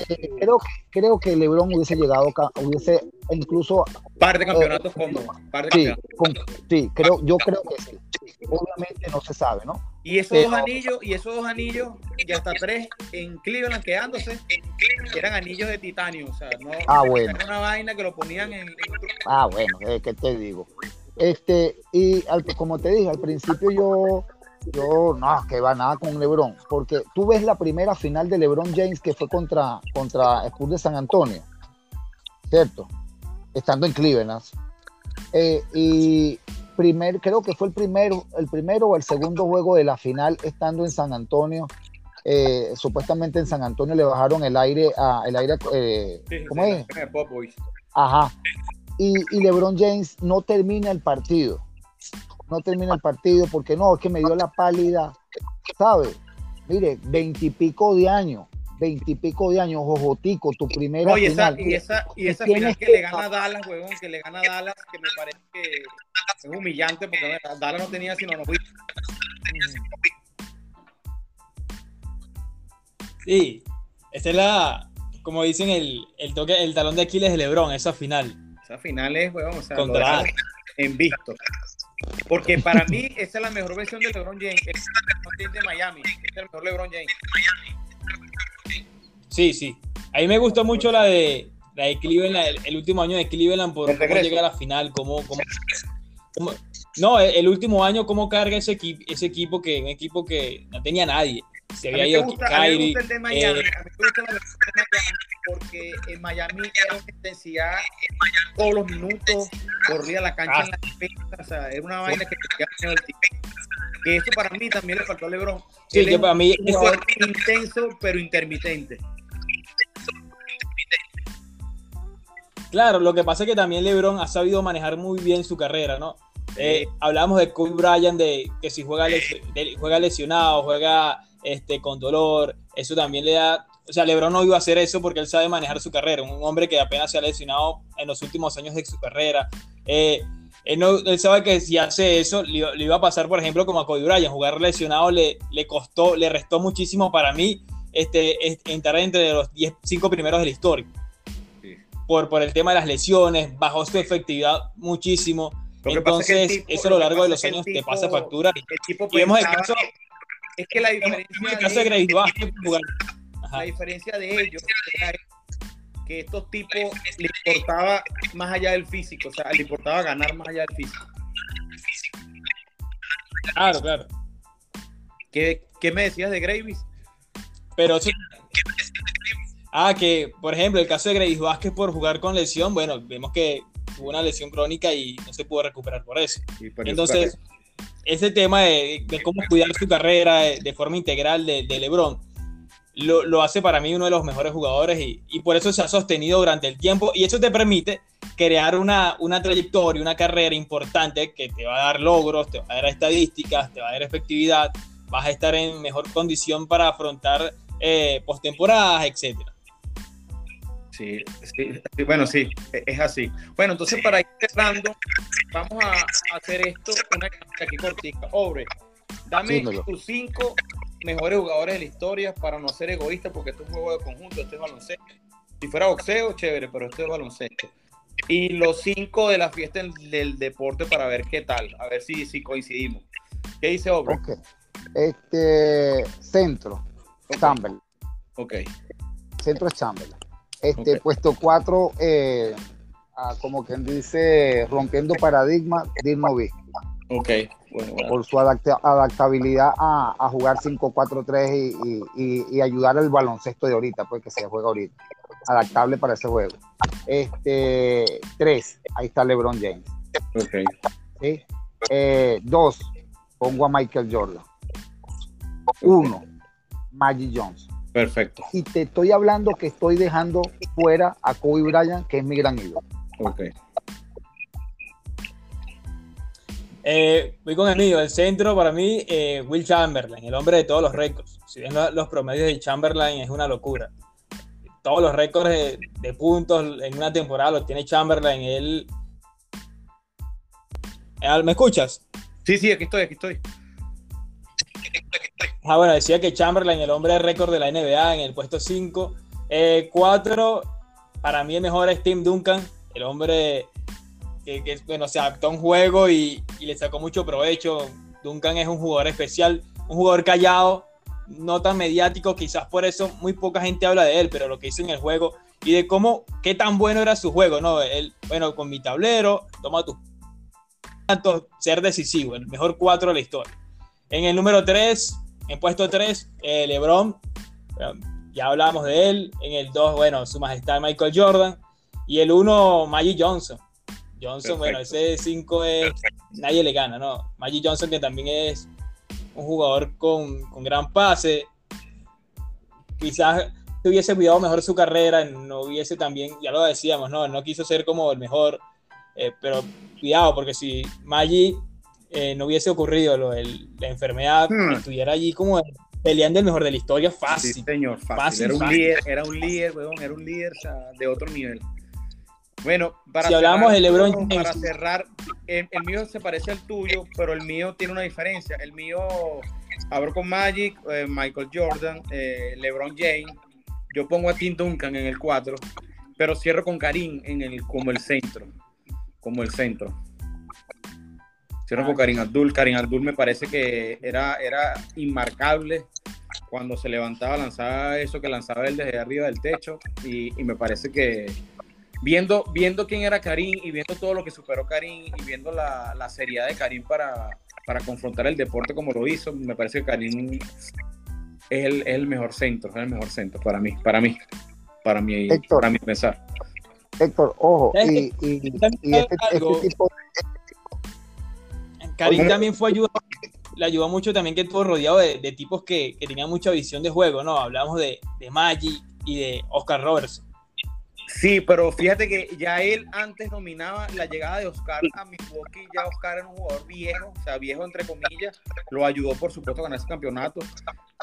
Eh, creo, creo que LeBron hubiese llegado, hubiese incluso. Par de campeonatos eh, sí, sí, creo, yo creo que sí. Obviamente no se sabe, ¿no? Y esos dos anillos, y esos dos anillos, y hasta tres en Cleveland quedándose, eran anillos de titanio. O sea, no ah, bueno. era una vaina que lo ponían en. Ah, bueno, ¿qué te digo? Este, y como te dije, al principio yo yo no, que va nada con LeBron, porque tú ves la primera final de LeBron James que fue contra, contra Spurs de San Antonio, ¿cierto? Estando en Cleveland. Eh, y primer, creo que fue el primero, el primero o el segundo juego de la final estando en San Antonio. Eh, supuestamente en San Antonio le bajaron el aire a el aire eh, ¿cómo es? Ajá. Y, y LeBron James no termina el partido no termina el partido porque no, es que me dio la pálida, ¿sabes? Mire, veintipico de años, veintipico de años, Jojotico, tu primera y esa, final. Y esa, y esa final que, le gana a Dallas, huevón, que le gana a Dallas, que me parece que es humillante porque Dallas no tenía sino no Sí, esta es la, como dicen, el, el toque, el talón de Aquiles de Lebron, esa final. Esa final es, huevón, o sea, Contra... en visto. Porque para mí esa es la mejor versión de LeBron James. Es el de Miami. Es el mejor LeBron James. Sí, sí. A mí me gustó mucho la de, la de Cleveland, el, último año de Cleveland por cómo llega a la final, cómo, cómo, no, el, último año cómo carga ese equipo, ese equipo que un equipo que no tenía nadie. Se había ido Kyrie, a mí me gusta el de Miami, a mí me gusta la de Miami porque en Miami era una intensidad todos los minutos, corría la cancha en la defensa, o sea, era una vaina que te quedaba el Que eso para mí también le faltó a LeBron. Sí, que para mí es un intenso pero intermitente. Claro, lo que pasa es que también LeBron ha sabido manejar muy bien su carrera, ¿no? Eh, hablamos de Kobe Bryant, de que si juega, juega lesionado, juega este, con dolor, eso también le da... O sea, LeBron no iba a hacer eso porque él sabe manejar su carrera, un hombre que apenas se ha lesionado en los últimos años de su carrera. Eh, Él, no, él sabe que si hace eso, le, iba a pasar, por ejemplo, como a Cody Bryant. Jugar lesionado le, le costó, le restó muchísimo para mí este, entrar entre los 10, 5 primeros de la historia. Por, por el tema de las lesiones, bajó su efectividad muchísimo. Entonces, eso a lo largo de los años te pasa factura. y vemos el caso, es que la diferencia, de, la diferencia de ellos que estos tipos le importaba más allá del físico, o sea, le importaba ganar más allá del físico. Claro, claro. ¿Qué, qué me decías de Gravis? Pero sí. Ah, que por ejemplo, el caso de Gravis Vázquez por jugar con lesión, bueno, vemos que tuvo una lesión crónica y no se pudo recuperar por eso. Entonces, ese tema de, cómo cuidar su carrera de, forma integral de, de LeBron lo, hace para mí uno de los mejores jugadores y, por eso se ha sostenido durante el tiempo y eso te permite crear una, una trayectoria, una carrera importante que te va a dar logros, te va a dar estadísticas, te va a dar efectividad, vas a estar en mejor condición para afrontar eh, postemporadas, etcétera. Sí, sí, bueno, sí, e, es así. Bueno, entonces para ir cerrando, vamos a hacer esto, una aquí cortica. Obre, dame tus cinco mejores jugadores de la historia para no ser egoísta, porque esto es un juego de conjunto, este es baloncesto. Si fuera boxeo, chévere, pero esto es baloncesto. Y los cinco de la fiesta del deporte para ver qué tal, a ver si, si coincidimos. ¿Qué dice Obre? Este, centro, okay. Ok. Centro es Chamberlain. Este, puesto cuatro, eh, como quien dice, rompiendo paradigma, Dirmo Ok, Por su adaptabilidad a, jugar 5-4-3 y, ayudar al baloncesto de ahorita, pues que se juega ahorita. Adaptable para ese juego. Este, tres, ahí está LeBron James. Ok. Eh, dos, pongo a Michael Jordan. Uno, Magic Johnson. Perfecto. Y te estoy hablando que estoy dejando fuera a Kobe Bryant, que es mi gran ídolo. Ok. Eh, voy con el mío. El centro para mí, eh, Will Chamberlain, el hombre de todos los récords. Si ven los promedios de Chamberlain, es una locura. Todos los récords de, puntos en una temporada los tiene Chamberlain. Él. ¿Me escuchas? Sí, sí, aquí estoy, aquí estoy. Ah, bueno, decía que Chamberlain, el hombre de récord de la NBA, en el puesto 5. 4, para mí el mejor es Tim Duncan, el hombre que, bueno, se adaptó a un juego y, le sacó mucho provecho. Duncan es un jugador especial, un jugador callado, no tan mediático, quizás por eso muy poca gente habla de él, pero lo que hizo en el juego y de cómo, qué tan bueno era su juego, ¿no? Él, bueno, con mi tablero, toma tus ser decisivo, el mejor cuatro de la historia. En el número 3, en puesto 3, eh, LeBron, ya hablamos de él. En el 2, bueno, su majestad Michael Jordan. Y el 1, Magic Johnson. Johnson, bueno, ese 5 es. Nadie le gana, ¿no? Magic Johnson, que también es un jugador con, con gran pase. Quizás hubiese cuidado mejor su carrera, no hubiese también, ya lo decíamos, ¿no? No quiso ser como el mejor, eh, pero cuidado, porque si Magic eh, no hubiese ocurrido lo, la enfermedad, hmm. estuviera allí como peleando el mejor de la historia fácil. Sí, señor, fácil. era, un Líder, era un líder, weón, era un líder de otro nivel. Bueno, para si hablamos de LeBron Para cerrar, el, mío se parece al tuyo, pero el mío tiene una diferencia. El mío, abro con Magic, eh, Michael Jordan, eh, LeBron James. Yo pongo a Tim Duncan en el 4, pero cierro con Karim en el, como el centro. Como el centro. Cierro con Karim Abdul. Karim Abdul me parece que era, era inmarcable cuando se levantaba, lanzaba eso que lanzaba él desde arriba del techo. y me parece que viendo, viendo quién era Karim y viendo todo lo que superó Karim y viendo la, la seriedad de Karim para, para, confrontar el deporte como lo hizo, me parece que Karim es el, el, mejor centro, es el mejor centro para mí, para mí, para mí, para mí pensar. Héctor, ojo, y, y, este, este, tipo Karim también fue ayudado, le ayudó mucho también que estuvo rodeado de, de tipos que, que, tenían mucha visión de juego, ¿no? Hablamos de, de Magic y de Oscar Robertson. Sí, pero fíjate que ya él antes dominaba la llegada de Oscar a Milwaukee. Ya Oscar era un jugador viejo, o sea, viejo entre comillas. Lo ayudó, por supuesto, a ganar ese campeonato.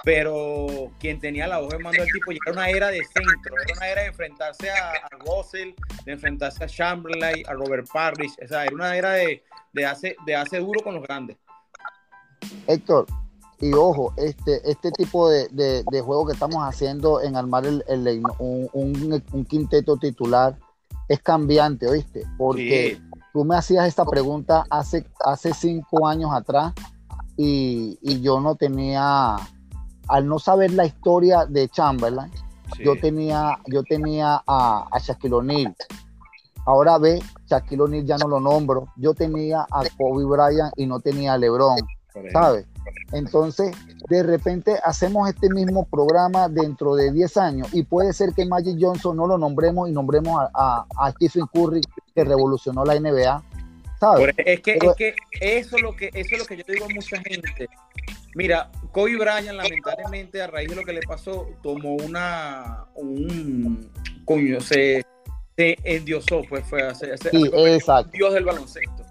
pero quien tenía la voz de mando del tipo ya era una era de centro, era una era de enfrentarse a, Russell, de enfrentarse a Chamberlain, a Robert Parrish, o sea, era una era de, de, hace, de hace duro con los grandes. Héctor, y ojo, este, este tipo de, juego que estamos haciendo en armar el, un, quinteto titular es cambiante, ¿oíste? Porque tú me hacías esta pregunta hace, hace cinco años atrás y, yo no tenía, al no saber la historia de Chamberlain, yo tenía, yo tenía a, a Shaquille O'Neal. Ahora ve, Shaquille O'Neal ya no lo nombro. Yo tenía a Kobe Bryant y no tenía a LeBron, ¿sabes? Entonces, de repente hacemos este mismo programa dentro de 10 años y puede ser que Magic Johnson no lo nombremos y nombremos a, Stephen Curry que revolucionó la NBA. ¿sabes? Es que, es que eso es lo que eso es lo que yo digo a mucha gente. Mira, Kobe Bryant lamentablemente a raíz de lo que le pasó tomó una un coño se, se endiosó pues fue a ser, sí, dios del baloncesto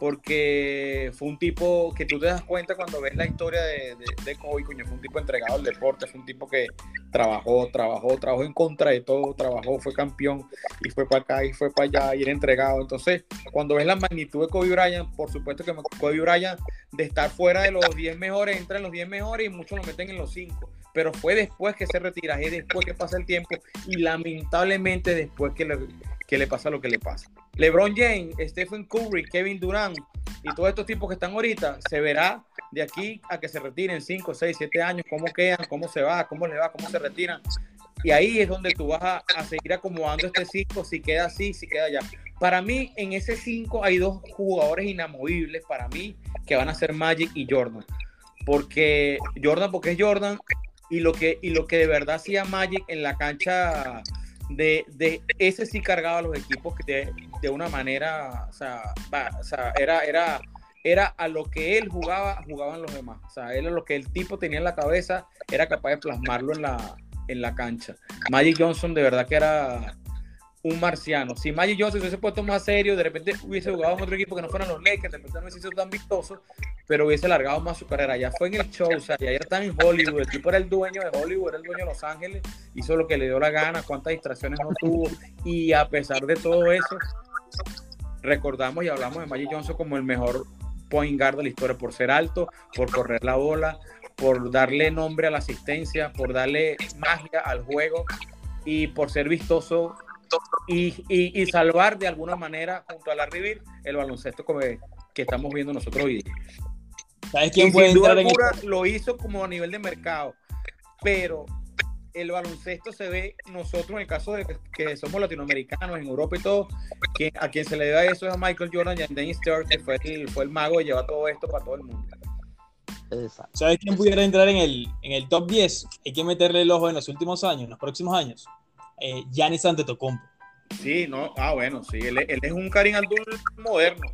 porque fue un tipo que tú te das cuenta cuando ves la historia de, de, Kobe, coño, fue un tipo entregado al deporte, fue un tipo que trabajó, trabajó, trabajó en contra de todo, trabajó, fue campeón y fue para acá y fue para allá y era entregado. Entonces, cuando ves la magnitud de Kobe Bryant, por supuesto que Kobe Bryant de estar fuera de los 10 mejores, entra en los 10 mejores y muchos lo meten en los 5 pero fue después que se retira, es después que pasa el tiempo y lamentablemente después que le, que le pasa lo que le pasa. LeBron James, Stephen Curry, Kevin Durant y todos estos tipos que están ahorita, se verá de aquí a que se retiren 5, 6, 7 años, cómo quedan, cómo se va, cómo le va, cómo se retiran. Y ahí es donde tú vas a, seguir acomodando este 5, si queda así, si queda allá. Para mí, en ese 5 hay dos jugadores inamovibles para mí que van a ser Magic y Jordan. Porque Jordan, porque es Jordan, y lo que, y lo que de verdad hacía Magic en la cancha de, de ese sí cargaba a los equipos de, de una manera, o sea, o sea, era, era, era a lo que él jugaba, jugaban los demás. O sea, él lo que el tipo tenía en la cabeza, era capaz de plasmarlo en la, en la cancha. Magic Johnson de verdad que era un marciano. Si Magic Johnson se hubiese puesto más serio, de repente hubiese jugado en otro equipo que no fueran los Lakers, de repente no hubiese sido tan vistoso, pero hubiese alargado más su carrera. Ya fue en el show, o sea, ya está en Hollywood. El tipo era el dueño de Hollywood, era el dueño de Los Ángeles, hizo lo que le dio la gana, cuántas distracciones no tuvo. Y a pesar de todo eso, recordamos y hablamos de Magic Johnson como el mejor point guard de la historia por ser alto, por correr la bola, por darle nombre a la asistencia, por darle magia al juego y por ser vistoso y, salvar de alguna manera junto a la Rivir el baloncesto que, que estamos viendo nosotros hoy ¿Sabes quién puede sin duda lo hizo como a nivel de mercado, pero el baloncesto se ve nosotros en el caso de que, somos latinoamericanos en Europa y todo, que a quien se le da eso es a Michael Jordan y a Dennis Stewart, que fue el, fue el mago y lleva todo esto para todo el mundo. ¿Sabes quién pudiera entrar en el, en el top 10? Hay que meterle el ojo en los últimos años, en los próximos años. Eh, Giannis Antetokounmpo. Sí, no, ah, bueno, sí, él, es un Karim Abdul moderno.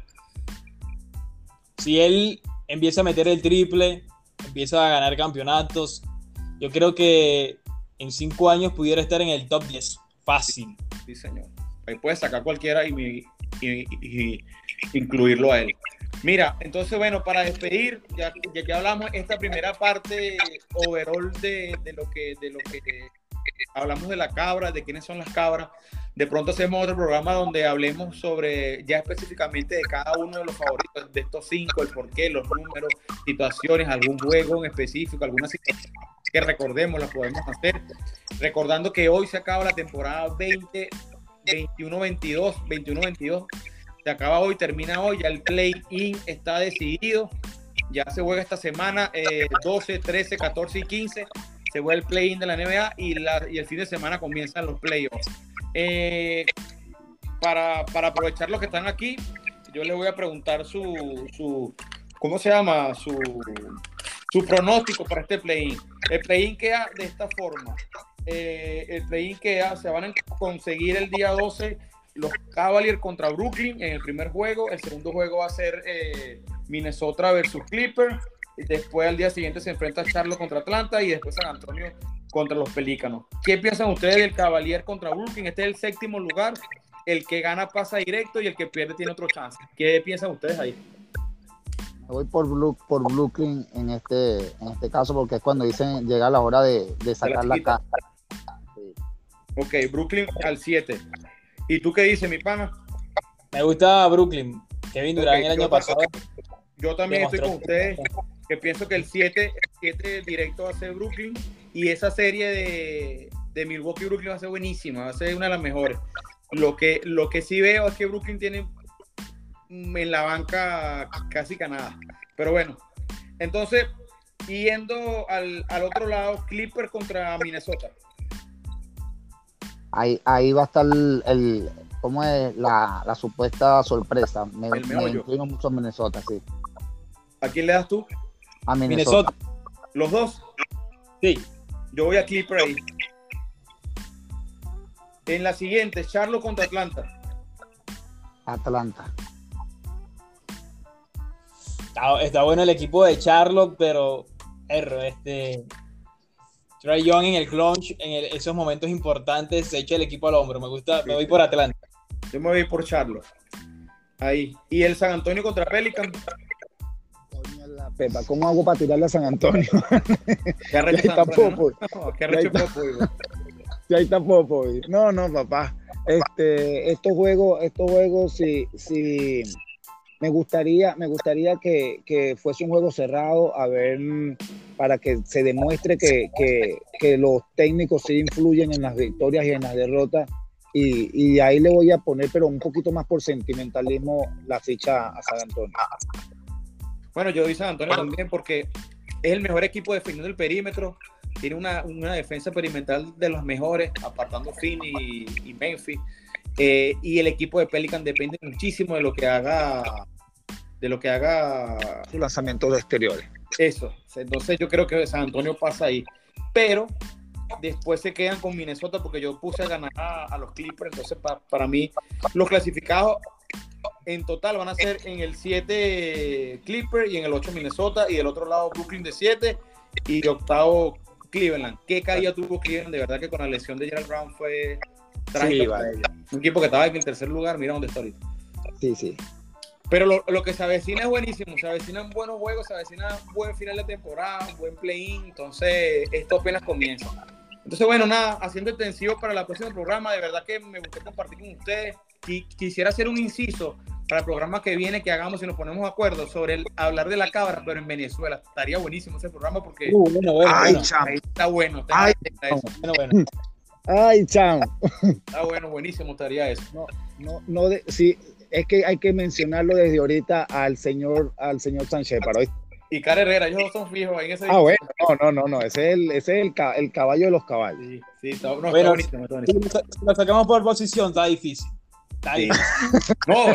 Si él empieza a meter el triple, empieza a ganar campeonatos, yo creo que en cinco años pudiera estar en el top 10. Fácil. Sí, señor. Ahí puedes sacar cualquiera y, incluirlo a él. Mira, entonces, bueno, para despedir, ya, ya que hablamos esta primera parte overall de, de, lo que, de lo que hablamos de la cabra, de quiénes son las cabras. De pronto hacemos otro programa donde hablemos sobre ya específicamente de cada uno de los favoritos, de estos cinco, el porqué, los números, situaciones, algún juego en específico, alguna situación que recordemos, la podemos hacer. Recordando que hoy se acaba la temporada 20, 21-22, 21-22. Se acaba hoy, termina hoy, ya el play-in está decidido. Ya se juega esta semana 12, 13, 14 y 15 se juega el play-in de la NBA y, el fin de semana comienzan los playoffs. Eh, para, aprovechar los que están aquí, yo le voy a preguntar su, su ¿cómo se llama? Su, su pronóstico para este play-in. El play-in queda de esta forma. Eh, el play-in queda, se van a conseguir el día 12 los Cavaliers contra Brooklyn en el primer juego. El segundo juego va a ser eh, Minnesota versus Clippers. Después al día siguiente se enfrenta Charlotte contra Atlanta y después San Antonio contra los Pelícanos. ¿Qué piensan ustedes del Cavalier contra Brooklyn? Este es el séptimo lugar. El que gana pasa directo y el que pierde tiene otro chance. ¿Qué piensan ustedes ahí? Me voy por, por Brooklyn en este, en este caso porque es cuando dicen llega la hora de, sacar la, casa. Ok, Brooklyn al 7. ¿Y tú qué dices, mi pana? Me gusta Brooklyn. Kevin Durant el año pasado. Yo también estoy con ustedes, que pienso que el 7, 7 directo va a ser Brooklyn y esa serie de, de Milwaukee Brooklyn va a ser buenísima, va a ser una de las mejores. Lo que, lo que sí veo es que Brooklyn tiene en la banca casi nada. Pero bueno, entonces, yendo al, otro lado, Clipper contra Minnesota. Ahí, ahí va a estar el, ¿cómo es la, supuesta sorpresa? Me, me mucho a Minnesota, sí. ¿A quién le das tú? A Minnesota. ¿Los dos? Sí. Yo voy a Clipper ahí. En la siguiente, Charlo contra Atlanta. Atlanta. Está, bueno el equipo de Charlotte, pero erro, este Trey Young en el clutch, en esos momentos importantes, se echa el equipo al hombro. Me gusta, me voy por Atlanta. Yo me voy por Charlotte. Ahí. ¿Y el San Antonio contra Pelican? Pepa, ¿cómo hago para tirarle a San Antonio? ¿Qué arrecho está Popo? ¿Qué arrecho? Ya está Popo. No, no, papá. Este, estos juegos, estos juegos, si, si me gustaría, me gustaría que, que, fuese un juego cerrado, a ver, para que se demuestre que, que, que, los técnicos sí influyen en las victorias y en las derrotas. Y, y ahí le voy a poner, pero un poquito más por sentimentalismo, la ficha a San Antonio. Bueno, yo doy San Antonio también porque es el mejor equipo defendiendo el perímetro. Tiene una, una defensa perimetral de los mejores, apartando Finn y, y Memphis. Eh, y el equipo de Pelican depende muchísimo de lo que haga de lo que haga su lanzamiento de exteriores. Eso. Entonces yo creo que San Antonio pasa ahí. Pero después se quedan con Minnesota porque yo puse a ganar a, los Clippers. Entonces para mí los clasificados en total van a ser en el 7 Clipper y en el 8 Minnesota y del otro lado Brooklyn de 7 y octavo Cleveland. ¿Qué caída tuvo Cleveland? De verdad que con la lesión de Gerald Brown fue trágico. Un equipo que estaba en el tercer lugar, mira dónde está ahorita. Sí, sí. Pero lo, lo, que se avecina es buenísimo, se avecinan buenos juegos, se avecina un buen final de temporada, un buen play-in, entonces esto apenas comienza. Entonces, bueno, nada, haciendo extensivo para el próximo programa, de verdad que me gustaría compartir con ustedes. Quisiera hacer un inciso para el programa que viene que hagamos y nos ponemos de acuerdo sobre el, hablar de la cabra, pero en Venezuela. Estaría buenísimo ese programa porque uh, bueno, bueno, Ay, está bueno. Está Ay, bueno, bueno. Ay, chao. Está bueno, buenísimo estaría eso. No, no, no, de, sí, es que hay que mencionarlo desde ahorita al señor, al señor Sánchez para hoy. Y Cara Herrera, ellos son fijos ahí en ese. Ah, bueno, no, no, no, no, ese es el, ese es el, el caballo de los caballos. Sí, sí, está, no, bueno, está bonito, Si lo sacamos por posición, está difícil. no,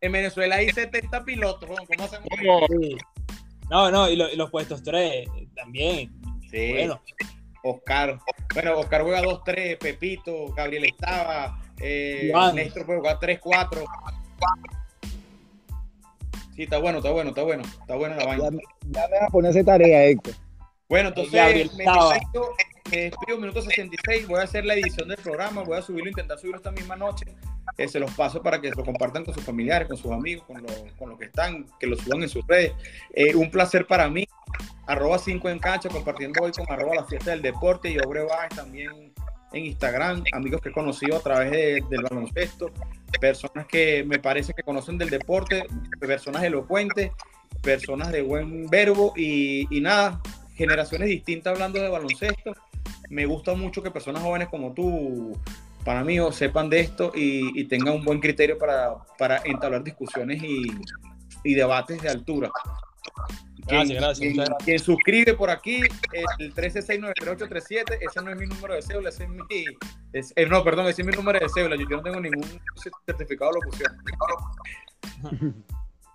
en Venezuela hay 70 pilotos, ¿cómo hacemos? No, no, y, los puestos 3 también. Sí. Bueno. Oscar. Bueno, Oscar juega 2-3, Pepito, Gabriel estaba, eh, Néstor puede jugar 3-4. Sí, está bueno, está bueno, está bueno. Está bueno la vaina. Ya, me vas a poner esa tarea, Héctor. Bueno, entonces me despido, me despido, minuto 66. Voy a hacer la edición del programa. Voy a subirlo, intentar subirlo esta misma noche. Eh, se los paso para que lo compartan con sus familiares, con sus amigos, con los lo que están, que lo suban en sus redes. Eh, un placer para mí. Arroba 5 en cancha, compartiendo hoy con arroba la fiesta del deporte y Obre también en Instagram, amigos que he conocido a través del baloncesto, personas que me parece que conocen del deporte, personas elocuentes, personas de buen verbo y, nada, generaciones distintas hablando de baloncesto. Me gusta mucho que personas jóvenes como tú, para mí, sepan de esto y, tengan un buen criterio para, para entablar discusiones y, y debates de altura. Gracias, gracias. Quien, suscribe por aquí, el 13693837, ese no es mi número de cédula, ese es mi. Eh, no, perdón, ese es mi número de cédula. Yo, no tengo ningún certificado de locución.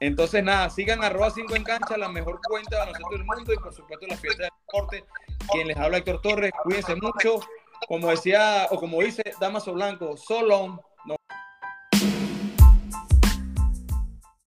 Entonces, nada, sigan arroba 5 en cancha, la mejor cuenta de nosotros del mundo y por supuesto la fiesta del deporte. Quien les habla Héctor Torres, cuídense mucho. Como decía, o como dice Damaso Blanco, so long.